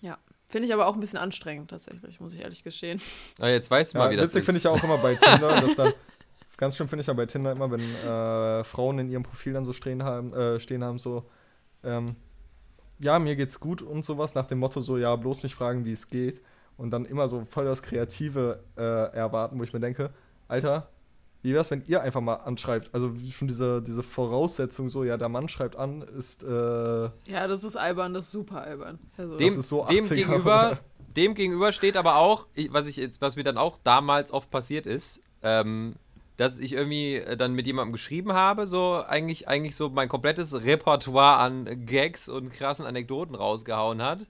Ja. Finde ich aber auch ein bisschen anstrengend tatsächlich, muss ich ehrlich gestehen. Ah, jetzt weißt du Ja, mal, wie das witzig ist. finde ich ja auch immer bei Tinder, dass dann, ganz schlimm finde ich ja bei Tinder immer, wenn äh, Frauen in ihrem Profil dann so stehen haben, äh, stehen haben, so, ähm, ja, mir geht's gut und sowas, nach dem Motto so, ja, bloß nicht fragen, wie es geht. Und dann immer so voll das Kreative äh, erwarten, wo ich mir denke, Alter, wie wär's, wenn ihr einfach mal anschreibt? Also wie schon diese, diese Voraussetzung so, ja, der Mann schreibt an, ist, äh, Ja, das ist albern, das ist super albern. Also, dem, ist so dem 80er, gegenüber, oder? dem gegenüber steht aber auch, was ich jetzt, was mir dann auch damals oft passiert ist, ähm, dass ich irgendwie äh, dann mit jemandem geschrieben habe, so eigentlich, eigentlich so mein komplettes Repertoire an Gags und krassen Anekdoten rausgehauen hat.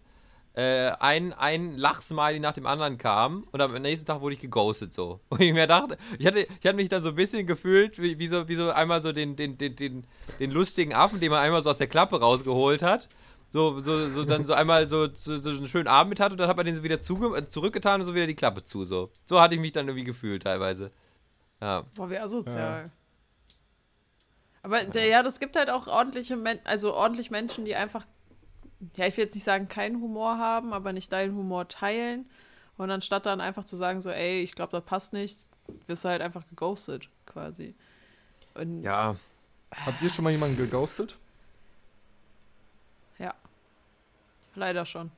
Äh, ein, ein Lachsmiley nach dem anderen kam und am nächsten Tag wurde ich geghostet so. Und ich mir dachte, ich hatte, ich hatte mich dann so ein bisschen gefühlt, wie, wie, so, wie so einmal so den, den, den, den, den lustigen Affen, den man einmal so aus der Klappe rausgeholt hat. So, so, so dann so einmal so, so, so einen schönen Abend mit hat und dann hat man den so wieder zuge äh, zurückgetan und so wieder die Klappe zu. So. so hatte ich mich dann irgendwie gefühlt teilweise. Ja. Boah, wie asozial. Aber der, ja, das gibt halt auch ordentliche Men also ordentlich Menschen, die einfach, ja, ich will jetzt nicht sagen, keinen Humor haben, aber nicht deinen Humor teilen. Und anstatt dann einfach zu sagen, so, ey, ich glaube, das passt nicht, wirst du halt einfach geghostet, quasi. Und Ja. habt ihr schon mal jemanden geghostet? ja. Leider schon.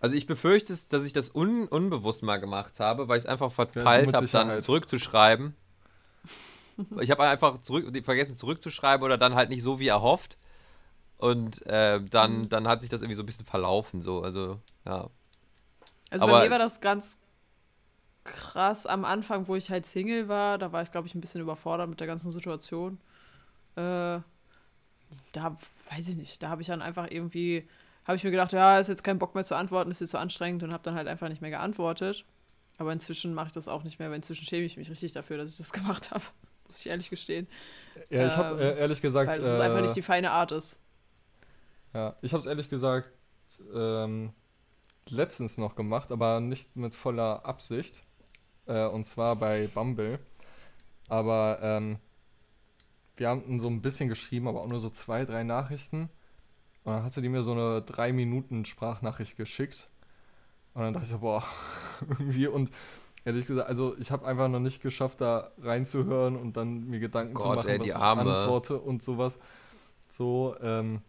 Also ich befürchte, es, dass ich das un unbewusst mal gemacht habe, weil ich es einfach Ja, verpeilt mit habe, dann zurückzuschreiben. ich habe einfach zurück, vergessen zurückzuschreiben oder dann halt nicht so wie erhofft. Und äh, dann, dann hat sich das irgendwie so ein bisschen verlaufen. So. Also, ja. Also Aber- bei mir war das ganz krass am Anfang, wo ich halt Single war. Da war ich, glaube ich, ein bisschen überfordert mit der ganzen Situation. Äh, da weiß ich nicht. Da habe ich dann einfach irgendwie, habe ich mir gedacht, ja, ist jetzt kein Bock mehr zu antworten, ist jetzt zu anstrengend und habe dann halt einfach nicht mehr geantwortet. Aber inzwischen mache ich das auch nicht mehr, weil inzwischen schäme ich mich richtig dafür, dass ich das gemacht habe. muss ich ehrlich gestehen. Ja, ich habe Ähm, äh, ehrlich gesagt. Weil es einfach äh, nicht die feine Art ist. Ja, ich habe es ehrlich gesagt ähm, letztens noch gemacht, aber nicht mit voller Absicht. Äh, und zwar bei Bumble. Aber ähm, wir haben so ein bisschen geschrieben, aber auch nur so zwei, drei Nachrichten. Und dann hatte die mir so eine drei Minuten Sprachnachricht geschickt. Und dann dachte ich, boah, irgendwie. Und ehrlich gesagt, also ich habe einfach noch nicht geschafft, da reinzuhören und dann mir Gedanken zu Gott, machen, ey, was die ich Arme. antworte und sowas. So, ähm,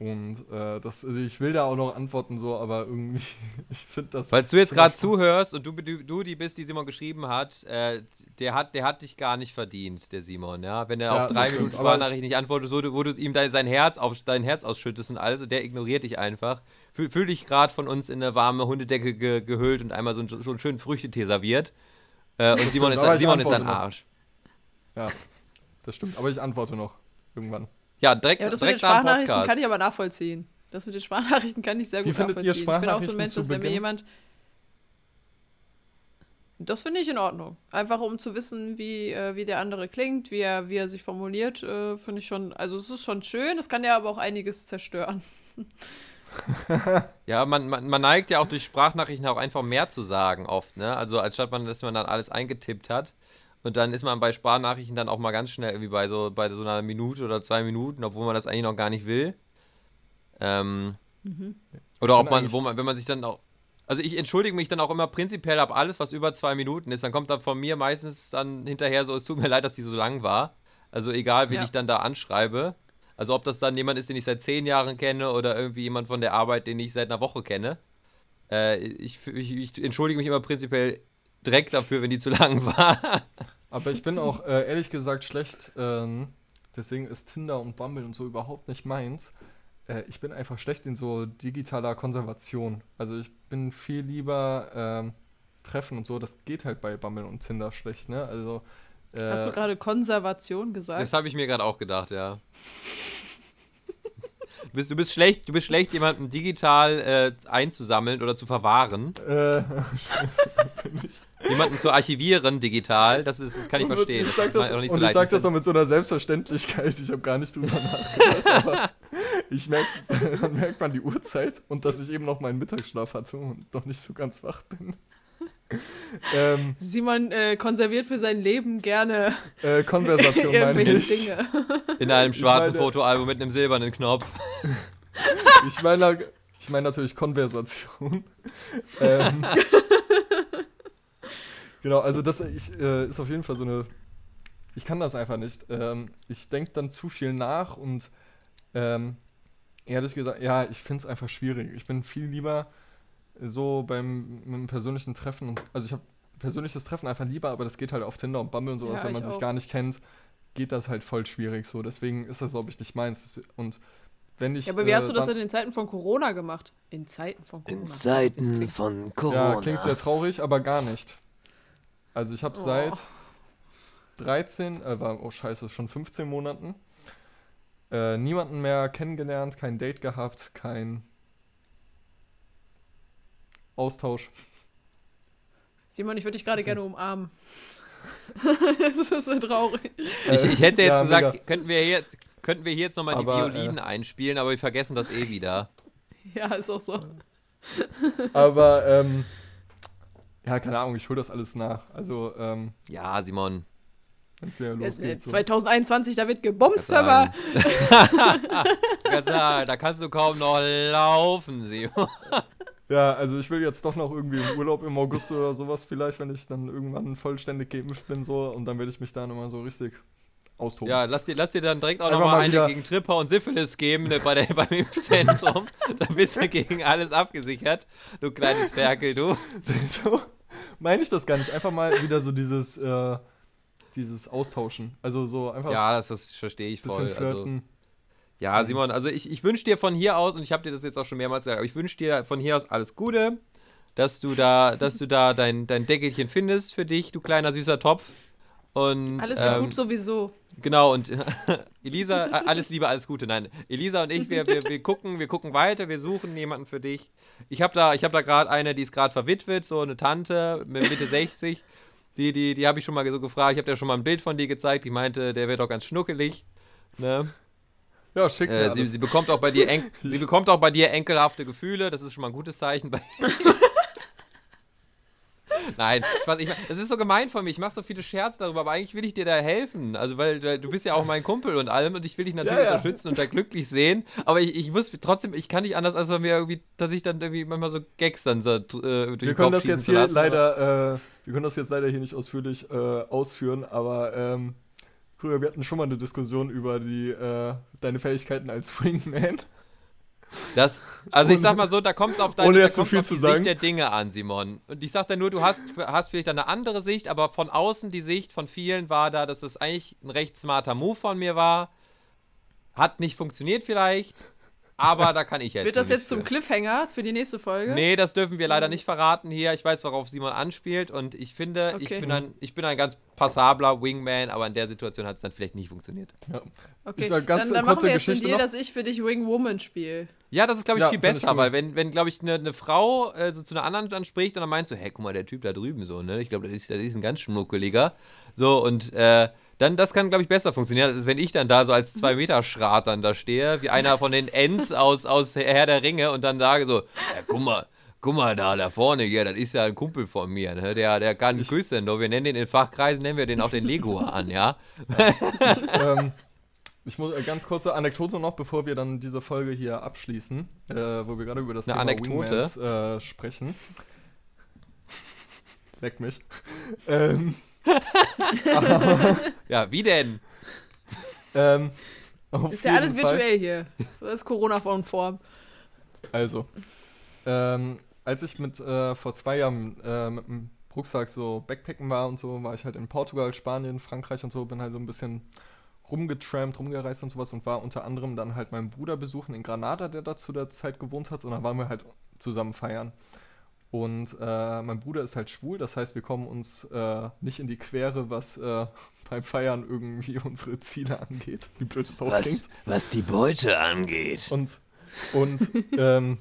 und äh, das, also ich will da auch noch antworten, so, aber irgendwie, ich finde das. Falls du jetzt gerade zuhörst und du, du, du die bist, die Simon geschrieben hat, äh, der hat, der hat dich gar nicht verdient, der Simon, ja. Wenn er Ja, auf drei stimmt, Minuten Sprachnachricht nicht antwortet, wo du, wo du ihm dein, sein Herz auf dein Herz ausschüttest und alles, und der ignoriert dich einfach. Fühl, fühl dich gerade von uns in eine warme Hundedecke ge, gehüllt und einmal so, einen- so einen schönen Früchtetee serviert. Äh, und Simon ist, ein- ich Simon ist ein antworte noch. Arsch. Ja, das stimmt. Aber ich antworte noch irgendwann. Ja, direkt, Ja, das mit den direkt nach dem Sprachnachrichten Podcast. kann ich aber nachvollziehen. Das mit den Sprachnachrichten kann ich sehr Wie gut findet ihr nachvollziehen. ich bin auch so ein Mensch, dass wenn mir jemand. Das finde ich in Ordnung. Einfach um zu wissen, wie, äh, wie der andere klingt, wie er, wie er sich formuliert, äh, finde ich schon. Also es ist schon schön, es kann ja aber auch einiges zerstören. Ja, man, man, man neigt ja auch durch Sprachnachrichten auch einfach mehr zu sagen oft, ne? Also anstatt man, dass man dann alles eingetippt hat und dann ist man bei Sprachnachrichten dann auch mal ganz schnell wie bei so bei so einer Minute oder zwei Minuten, obwohl man das eigentlich noch gar nicht will. Ähm, Oder ob man, wo man, wenn man sich dann auch also ich entschuldige mich dann auch immer prinzipiell ab alles, was über zwei Minuten ist. Dann kommt dann von mir meistens dann hinterher so, es tut mir leid, dass die so lang war. Also egal, wen Ja. ich dann da anschreibe. Also ob das dann jemand ist, den ich seit zehn Jahren kenne oder irgendwie jemand von der Arbeit, den ich seit einer Woche kenne. Äh, ich, ich, ich entschuldige mich immer prinzipiell direkt dafür, wenn die zu lang war. Aber ich bin auch äh, ehrlich gesagt schlecht. Ähm, deswegen ist Tinder und Bumble und so überhaupt nicht meins. Äh, ich bin einfach schlecht in so digitaler Konservation. Also ich bin viel lieber ähm, treffen und so. Das geht halt bei Bumble und Tinder schlecht, ne? Also äh, Hast du gerade Konservation gesagt? Das habe ich mir gerade auch gedacht, ja. Du bist, du bist schlecht, du bist schlecht, jemanden digital äh, einzusammeln oder zu verwahren. äh, Jemanden zu archivieren digital, das, ist, das kann ich Und verstehen. Ich Das sag ist das, auch nicht so und ich leid. sag das auch mit so einer Selbstverständlichkeit. Ich habe gar nicht drüber nachgedacht. aber ich merk, dann merkt man die Uhrzeit und dass ich eben noch meinen Mittagsschlaf hatte und noch nicht so ganz wach bin. ähm, Simon äh, konserviert für sein Leben gerne äh, Konversation meine ich. Dinge. In einem schwarzen meine- Fotoalbum mit einem silbernen Knopf. Ich meine ich mein natürlich Konversation. ähm, genau, also das ich, äh, ist auf jeden Fall so eine. Ich kann das einfach nicht. Ähm, ich denke dann zu viel nach und ähm, ehrlich gesagt, ja, ich finde es einfach schwierig. Ich bin viel lieber so beim mit einem persönlichen Treffen. Und, also ich habe persönliches Treffen einfach lieber, aber das geht halt auf Tinder und Bumble und sowas, Ja, wenn man ich sich auch. gar nicht kennt, geht das halt voll schwierig so. Deswegen ist das, glaube ich, nicht meins. Und wenn ich. Ja, aber wie hast du äh, das dann- in den Zeiten von Corona gemacht? In Zeiten von Corona. In Zeiten klingt- von Corona. Ja, klingt sehr traurig, aber gar nicht. Also ich habe Oh. seit 13, äh, war, oh scheiße, schon 15 Monaten äh, niemanden mehr kennengelernt, kein Date gehabt, kein Austausch. Simon, ich würde dich gerade Also- gerne umarmen. das ist so traurig. Ich, ich hätte jetzt Ja, gesagt, mega. könnten wir hier, könnten wir hier jetzt nochmal die Aber, Violinen einspielen, aber wir vergessen das eh wieder. Ja, ist auch so. Aber, ähm, ja, keine Ahnung, ich hole das alles nach. Also, ähm, Ja, Simon. wenn es wieder Jetzt, äh, losgeht. So. 2021, da wird gebumst, aber Ganz klar, da kannst du kaum noch laufen, Simon. Ja, also ich will jetzt doch noch irgendwie im Urlaub im August oder sowas vielleicht, wenn ich dann irgendwann vollständig geimpft bin so und dann werde ich mich da nochmal so richtig austoben. Ja, lass dir, lass dir dann direkt auch nochmal mal eine gegen Tripper und Syphilis geben ne, bei der, beim Impfzentrum. dann bist du gegen alles abgesichert, du kleines Ferkel, du. so meine ich das gar nicht. Einfach mal wieder so dieses, äh, dieses Austauschen. Also so einfach Ja, das, das verstehe ich voll. bisschen Also, flirten. Ja, Simon, also ich, ich wünsche dir von hier aus, und ich habe dir das jetzt auch schon mehrmals gesagt, aber ich wünsche dir von hier aus alles Gute, dass du da, dass du da dein, dein Deckelchen findest für dich, du kleiner süßer Topf. Und, alles wird ähm, gut sowieso. Genau, und Elisa, alles Liebe, alles Gute. Nein, Elisa und ich, wir, wir, wir gucken, wir gucken weiter, wir suchen jemanden für dich. Ich habe da, ich hab da gerade eine, die ist gerade verwitwet, so eine Tante mit Mitte 60. Die Die, die, die habe ich schon mal so gefragt. Ich habe dir schon mal ein Bild von dir gezeigt. Die meinte, der wäre doch ganz schnuckelig. Ne? Ja, schick Äh, sie, sie, bekommt auch bei dir en sie bekommt auch bei dir enkelhafte Gefühle. Das ist schon mal ein gutes Zeichen. Nein, Spaß, ich, das ist so gemein von mir. Ich mache so viele Scherze darüber, aber eigentlich will ich dir da helfen. Also, weil du bist ja auch mein Kumpel und allem und ich will dich natürlich Ja, ja. unterstützen und da glücklich sehen. Aber ich, ich muss trotzdem, ich kann nicht anders, als mir irgendwie, dass ich dann irgendwie manchmal so Gags dann so, äh, durch wir den können Kopf das jetzt hier lassen, leider, äh, wir können das jetzt leider hier nicht ausführlich äh, ausführen, aber ähm, früher, wir hatten schon mal eine Diskussion über die, äh, deine Fähigkeiten als Wingman. Das, also ich Ohne- sag mal so, da kommt es auf deine ohne jetzt kommt's viel zu die sagen. Sicht der Dinge an, Simon. Und ich sag dir nur, du hast, hast vielleicht eine andere Sicht, aber von außen die Sicht von vielen war da, dass das eigentlich ein recht smarter Move von mir war. Hat nicht funktioniert vielleicht, aber da kann ich jetzt Wird das jetzt zum. Cliffhanger für die nächste Folge? Nee, das dürfen wir leider nicht verraten hier. Ich weiß, worauf Simon anspielt und ich finde, ich, Okay. bin ein, ich bin ein ganz passabler Wingman, aber in der Situation hat es dann vielleicht nicht funktioniert. Ja. Okay, Ich sag ganz dann, dann kurze machen wir jetzt Geschichte den Deal, noch. dass ich für dich Wing Woman spiele. Ja, das ist, glaube ich, Ja, viel ich besser, weil wenn, wenn glaube ich, eine ne Frau äh, so zu einer anderen dann spricht und dann meint so, hey, guck mal, der Typ da drüben so, ne? Ich glaube, das ist, das ist ein ganz schmuckeliger. So, und äh, dann, das kann, glaube ich, besser funktionieren, als wenn ich dann da so als zwei Meter Schrat dann da stehe, wie einer von den Ents aus, aus Herr der Ringe und dann sage so, ja, guck mal, guck mal da, da vorne hier, das ist ja ein Kumpel von mir, ne? Der, der kann küssen, wir nennen den in Fachkreisen, nennen wir den auch den Lego an, ja? ähm, ich muss äh, ganz kurze Anekdote noch, bevor wir dann diese Folge hier abschließen, äh, wo wir gerade über das Eine Thema Anekdote? Wingmans äh, sprechen. Leck mich. ähm, Ja, wie denn? ähm, Ist ja alles Fall- virtuell hier. Das ist Corona-Form. Also, ähm, als ich mit äh, vor zwei Jahren äh, mit dem Rucksack so Backpacken war und so, war ich halt in Portugal, Spanien, Frankreich und so, bin halt so ein bisschen rumgetrampt, rumgereist und sowas und war unter anderem dann halt meinen Bruder besuchen in Granada, der da zu der Zeit gewohnt hat und dann waren wir halt zusammen feiern. Und äh, mein Bruder ist halt schwul, das heißt, wir kommen uns äh, nicht in die Quere, was äh, beim Feiern irgendwie unsere Ziele angeht, wie blöd es auch klingt. Was, was die Beute angeht. Und, und ähm,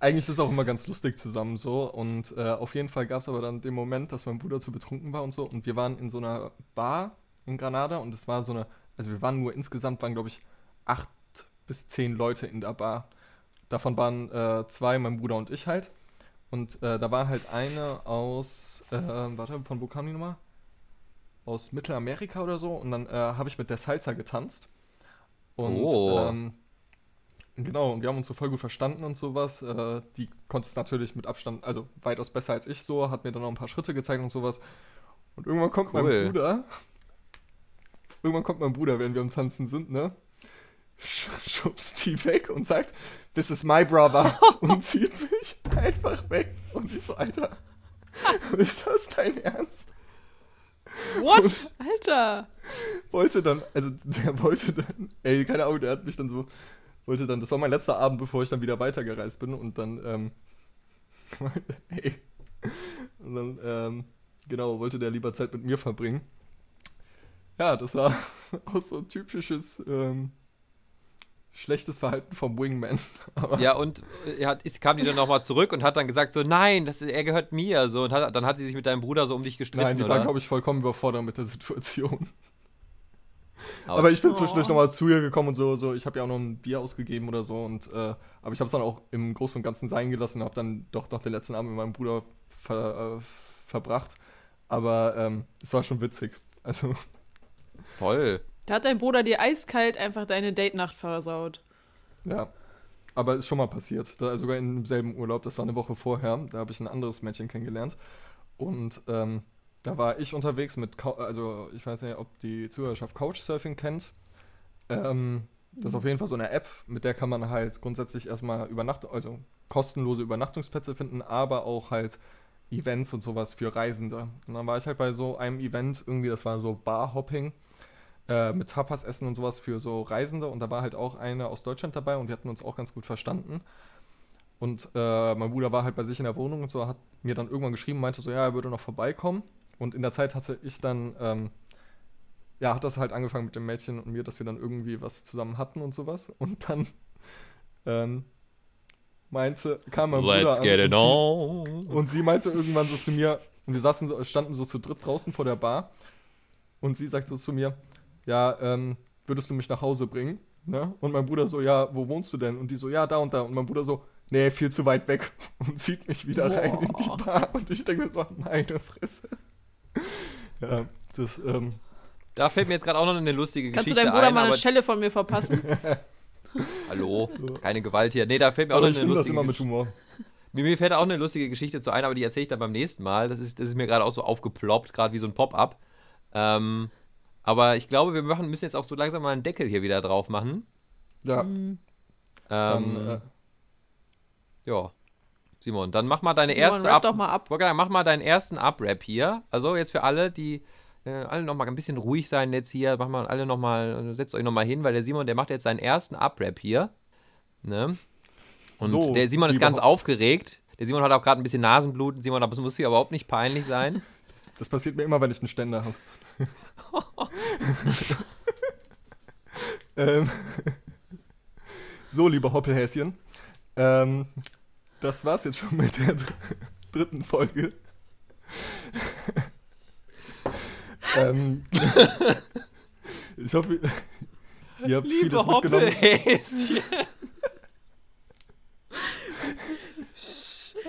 eigentlich ist es auch immer ganz lustig zusammen so. Und äh, auf jeden Fall gab es aber dann den Moment, dass mein Bruder zu betrunken war und so. Und wir waren in so einer Bar in Granada und es war so eine, also wir waren nur insgesamt, waren glaube ich acht bis zehn Leute in der Bar. Davon waren äh, zwei, mein Bruder und ich halt. Und äh, da war halt eine aus, äh, warte, von wo kam die nochmal? Aus Mittelamerika oder so. Und dann äh, habe ich mit der Salsa getanzt. Und Oh. ähm, genau, und wir haben uns so voll gut verstanden und sowas. Äh, die konnte es natürlich mit Abstand, also weitaus besser als ich so, hat mir dann noch ein paar Schritte gezeigt und sowas. Und irgendwann kommt mein Cool. Bruder, irgendwann kommt mein Bruder, während wir am Tanzen sind, ne? Sch- Schubst die weg und sagt, this is my brother. und zieht mich einfach weg. Und ich so, Alter, ist das dein Ernst? What? Alter. wollte dann, also der wollte dann, ey, keine Ahnung, der hat mich dann so, wollte dann, das war mein letzter Abend, bevor ich dann wieder weitergereist bin und dann, ähm, ey, und dann, ähm, genau, wollte der lieber Zeit mit mir verbringen. Ja, das war auch so ein typisches, ähm, schlechtes Verhalten vom Wingman. Aber Ja, und äh, er hat, ist, kam die dann nochmal zurück und hat dann gesagt so, nein, das, er gehört mir. So, und hat, dann hat sie sich mit deinem Bruder so um dich gestritten, nein, die oder? war, glaube ich, vollkommen überfordert mit der Situation. Autsch. Aber ich bin Oh. zwischendurch nochmal zu ihr gekommen und so, so ich habe ja auch noch ein Bier ausgegeben oder so und äh, aber ich habe es dann auch im Großen und Ganzen sein gelassen, habe dann doch noch den letzten Abend mit meinem Bruder ver, äh, verbracht. Aber ähm, es war schon witzig. Also Voll. Da hat dein Bruder dir eiskalt einfach deine Date-Nacht versaut. ja, aber ist schon mal passiert. Da, sogar in demselben Urlaub. Das war eine Woche vorher. Da habe ich ein anderes Mädchen kennengelernt und ähm, da war ich unterwegs mit, Cou- also ich weiß nicht, ob die Zuhörerschaft Couchsurfing kennt. Ähm, das ist auf jeden Fall so eine App, mit der kann man halt grundsätzlich erstmal Übernacht also kostenlose Übernachtungsplätze finden, aber auch halt Events und sowas für Reisende. Und dann war ich halt bei so einem Event, irgendwie, das war so Barhopping äh, mit Tapas essen und sowas für so Reisende und da war halt auch eine aus Deutschland dabei und wir hatten uns auch ganz gut verstanden. Und äh, mein Bruder war halt bei sich in der Wohnung und so, hat mir dann irgendwann geschrieben, meinte so, ja, er würde noch vorbeikommen. Und in der Zeit hatte ich dann, ähm, ja, hat das halt angefangen mit dem Mädchen und mir, dass wir dann irgendwie was zusammen hatten und sowas. Und dann ähm, meinte, kam mein Let's Bruder an und, sie, und sie meinte irgendwann so zu mir, Und wir saßen, standen so zu dritt draußen vor der Bar. Und sie sagt so zu mir, ja, ähm, würdest du mich nach Hause bringen? Ne? Und mein Bruder so, ja, wo wohnst du denn? Und die so, ja, da und da. Und mein Bruder so, nee, viel zu weit weg. Und zieht mich wieder rein in die Bar. Und ich denke mir so, meine Fresse. Ja, das, ähm, Da fällt mir jetzt gerade auch noch eine lustige Kannst du Geschichte deinem Bruder ein. mal eine Schelle von mir verpassen? hallo, keine Gewalt hier. Nee, da fällt mir auch aber noch ich eine nehme das lustige immer mit Geschichte. Humor. Mir, mir fällt auch eine lustige Geschichte zu ein, aber die erzähle ich dann beim nächsten Mal. Das ist, das ist mir gerade auch so aufgeploppt, gerade wie so ein Pop-up. Ähm, aber ich glaube, wir machen, müssen jetzt auch so langsam mal einen Deckel hier wieder drauf machen. Ja, Ähm, dann, äh, ja. Simon, dann mach mal deine Simon, erste rap Ab doch mal ab. Mach mal deinen ersten Up-Rap hier. Also jetzt für alle, die äh, alle noch mal ein bisschen ruhig sein jetzt hier. Mach mal alle noch mal, setzt euch noch mal hin, weil der Simon, der macht jetzt seinen ersten Up-Rap hier. Ne? Und So, der Simon ist ganz aufgeregt. Der Simon hat auch gerade ein bisschen Nasenbluten. Simon, aber es muss hier überhaupt nicht peinlich sein. das passiert mir immer, wenn ich einen Ständer habe. Ähm, so, liebe Hoppelhäschen. Ähm, das war's jetzt schon mit der dr dritten Folge. ähm, ich hoffe, ihr habt vieles mitgenommen. Hoppelhäschen.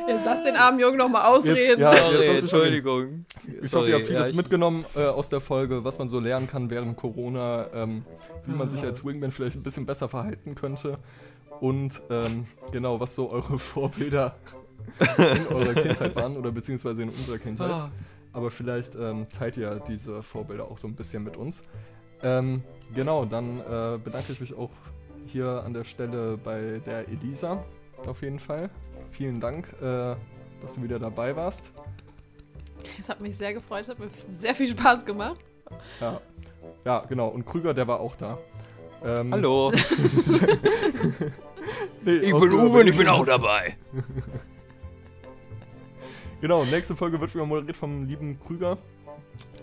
Jetzt lass den armen Jungen noch mal ausreden. ja, Sorry, jetzt hast du schon Entschuldigung. Ich Sorry, hoffe, ihr habt vieles ja, ich- mitgenommen äh, aus der Folge, was man so lernen kann während Corona, ähm, wie man sich als Wingman vielleicht ein bisschen besser verhalten könnte und ähm, genau, was so eure Vorbilder in eurer Kindheit waren oder beziehungsweise in unserer Kindheit. Ah. Aber vielleicht ähm, teilt ihr diese Vorbilder auch so ein bisschen mit uns. Ähm, genau, dann äh, bedanke ich mich auch hier an der Stelle bei der Elisa auf jeden Fall. Vielen Dank, äh, dass du wieder dabei warst. Es hat mich sehr gefreut, es hat mir sehr viel Spaß gemacht. Ja, ja genau. Und Krüger, der war auch da. Ähm, Hallo. nee, Ich bin Uwe und ich bin auch dabei. Genau, nächste Folge wird wieder moderiert vom lieben Krüger.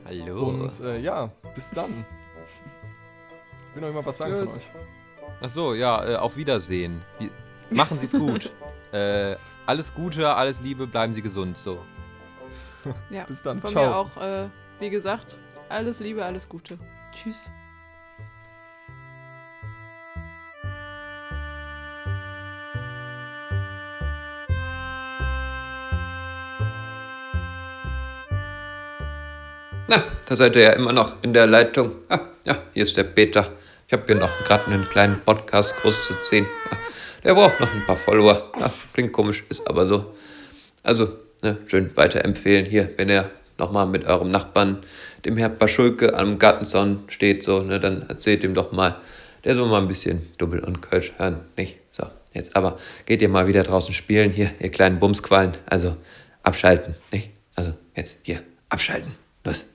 Hallo. Und äh, ja, bis dann. Ich will noch mal was sagen Tschüss. von euch. Ach so, ja, äh, auf Wiedersehen. Wie, machen Sie es gut. äh, alles Gute, alles Liebe, bleiben Sie gesund. So. Ja, Bis dann. von Ciao. mir auch, äh, wie gesagt, alles Liebe, alles Gute. Tschüss. Na, da seid ihr ja immer noch in der Leitung. Ah, ja, hier ist der Peter. Ich habe hier noch gerade einen kleinen Podcast groß zu ziehen. Ja, der braucht noch ein paar Follower. Ja, klingt komisch, ist aber so. Also, ne, schön weiterempfehlen hier, wenn ihr nochmal mit eurem Nachbarn, dem Herr Paschulke, am Gartenzaun steht, so, ne, dann erzählt ihm doch mal, der soll mal ein bisschen Double und Kölsch hören, nicht? So, jetzt aber geht ihr mal wieder draußen spielen, hier, ihr kleinen Bumsquallen. Also, abschalten, nicht? Also, jetzt, hier, abschalten. Los.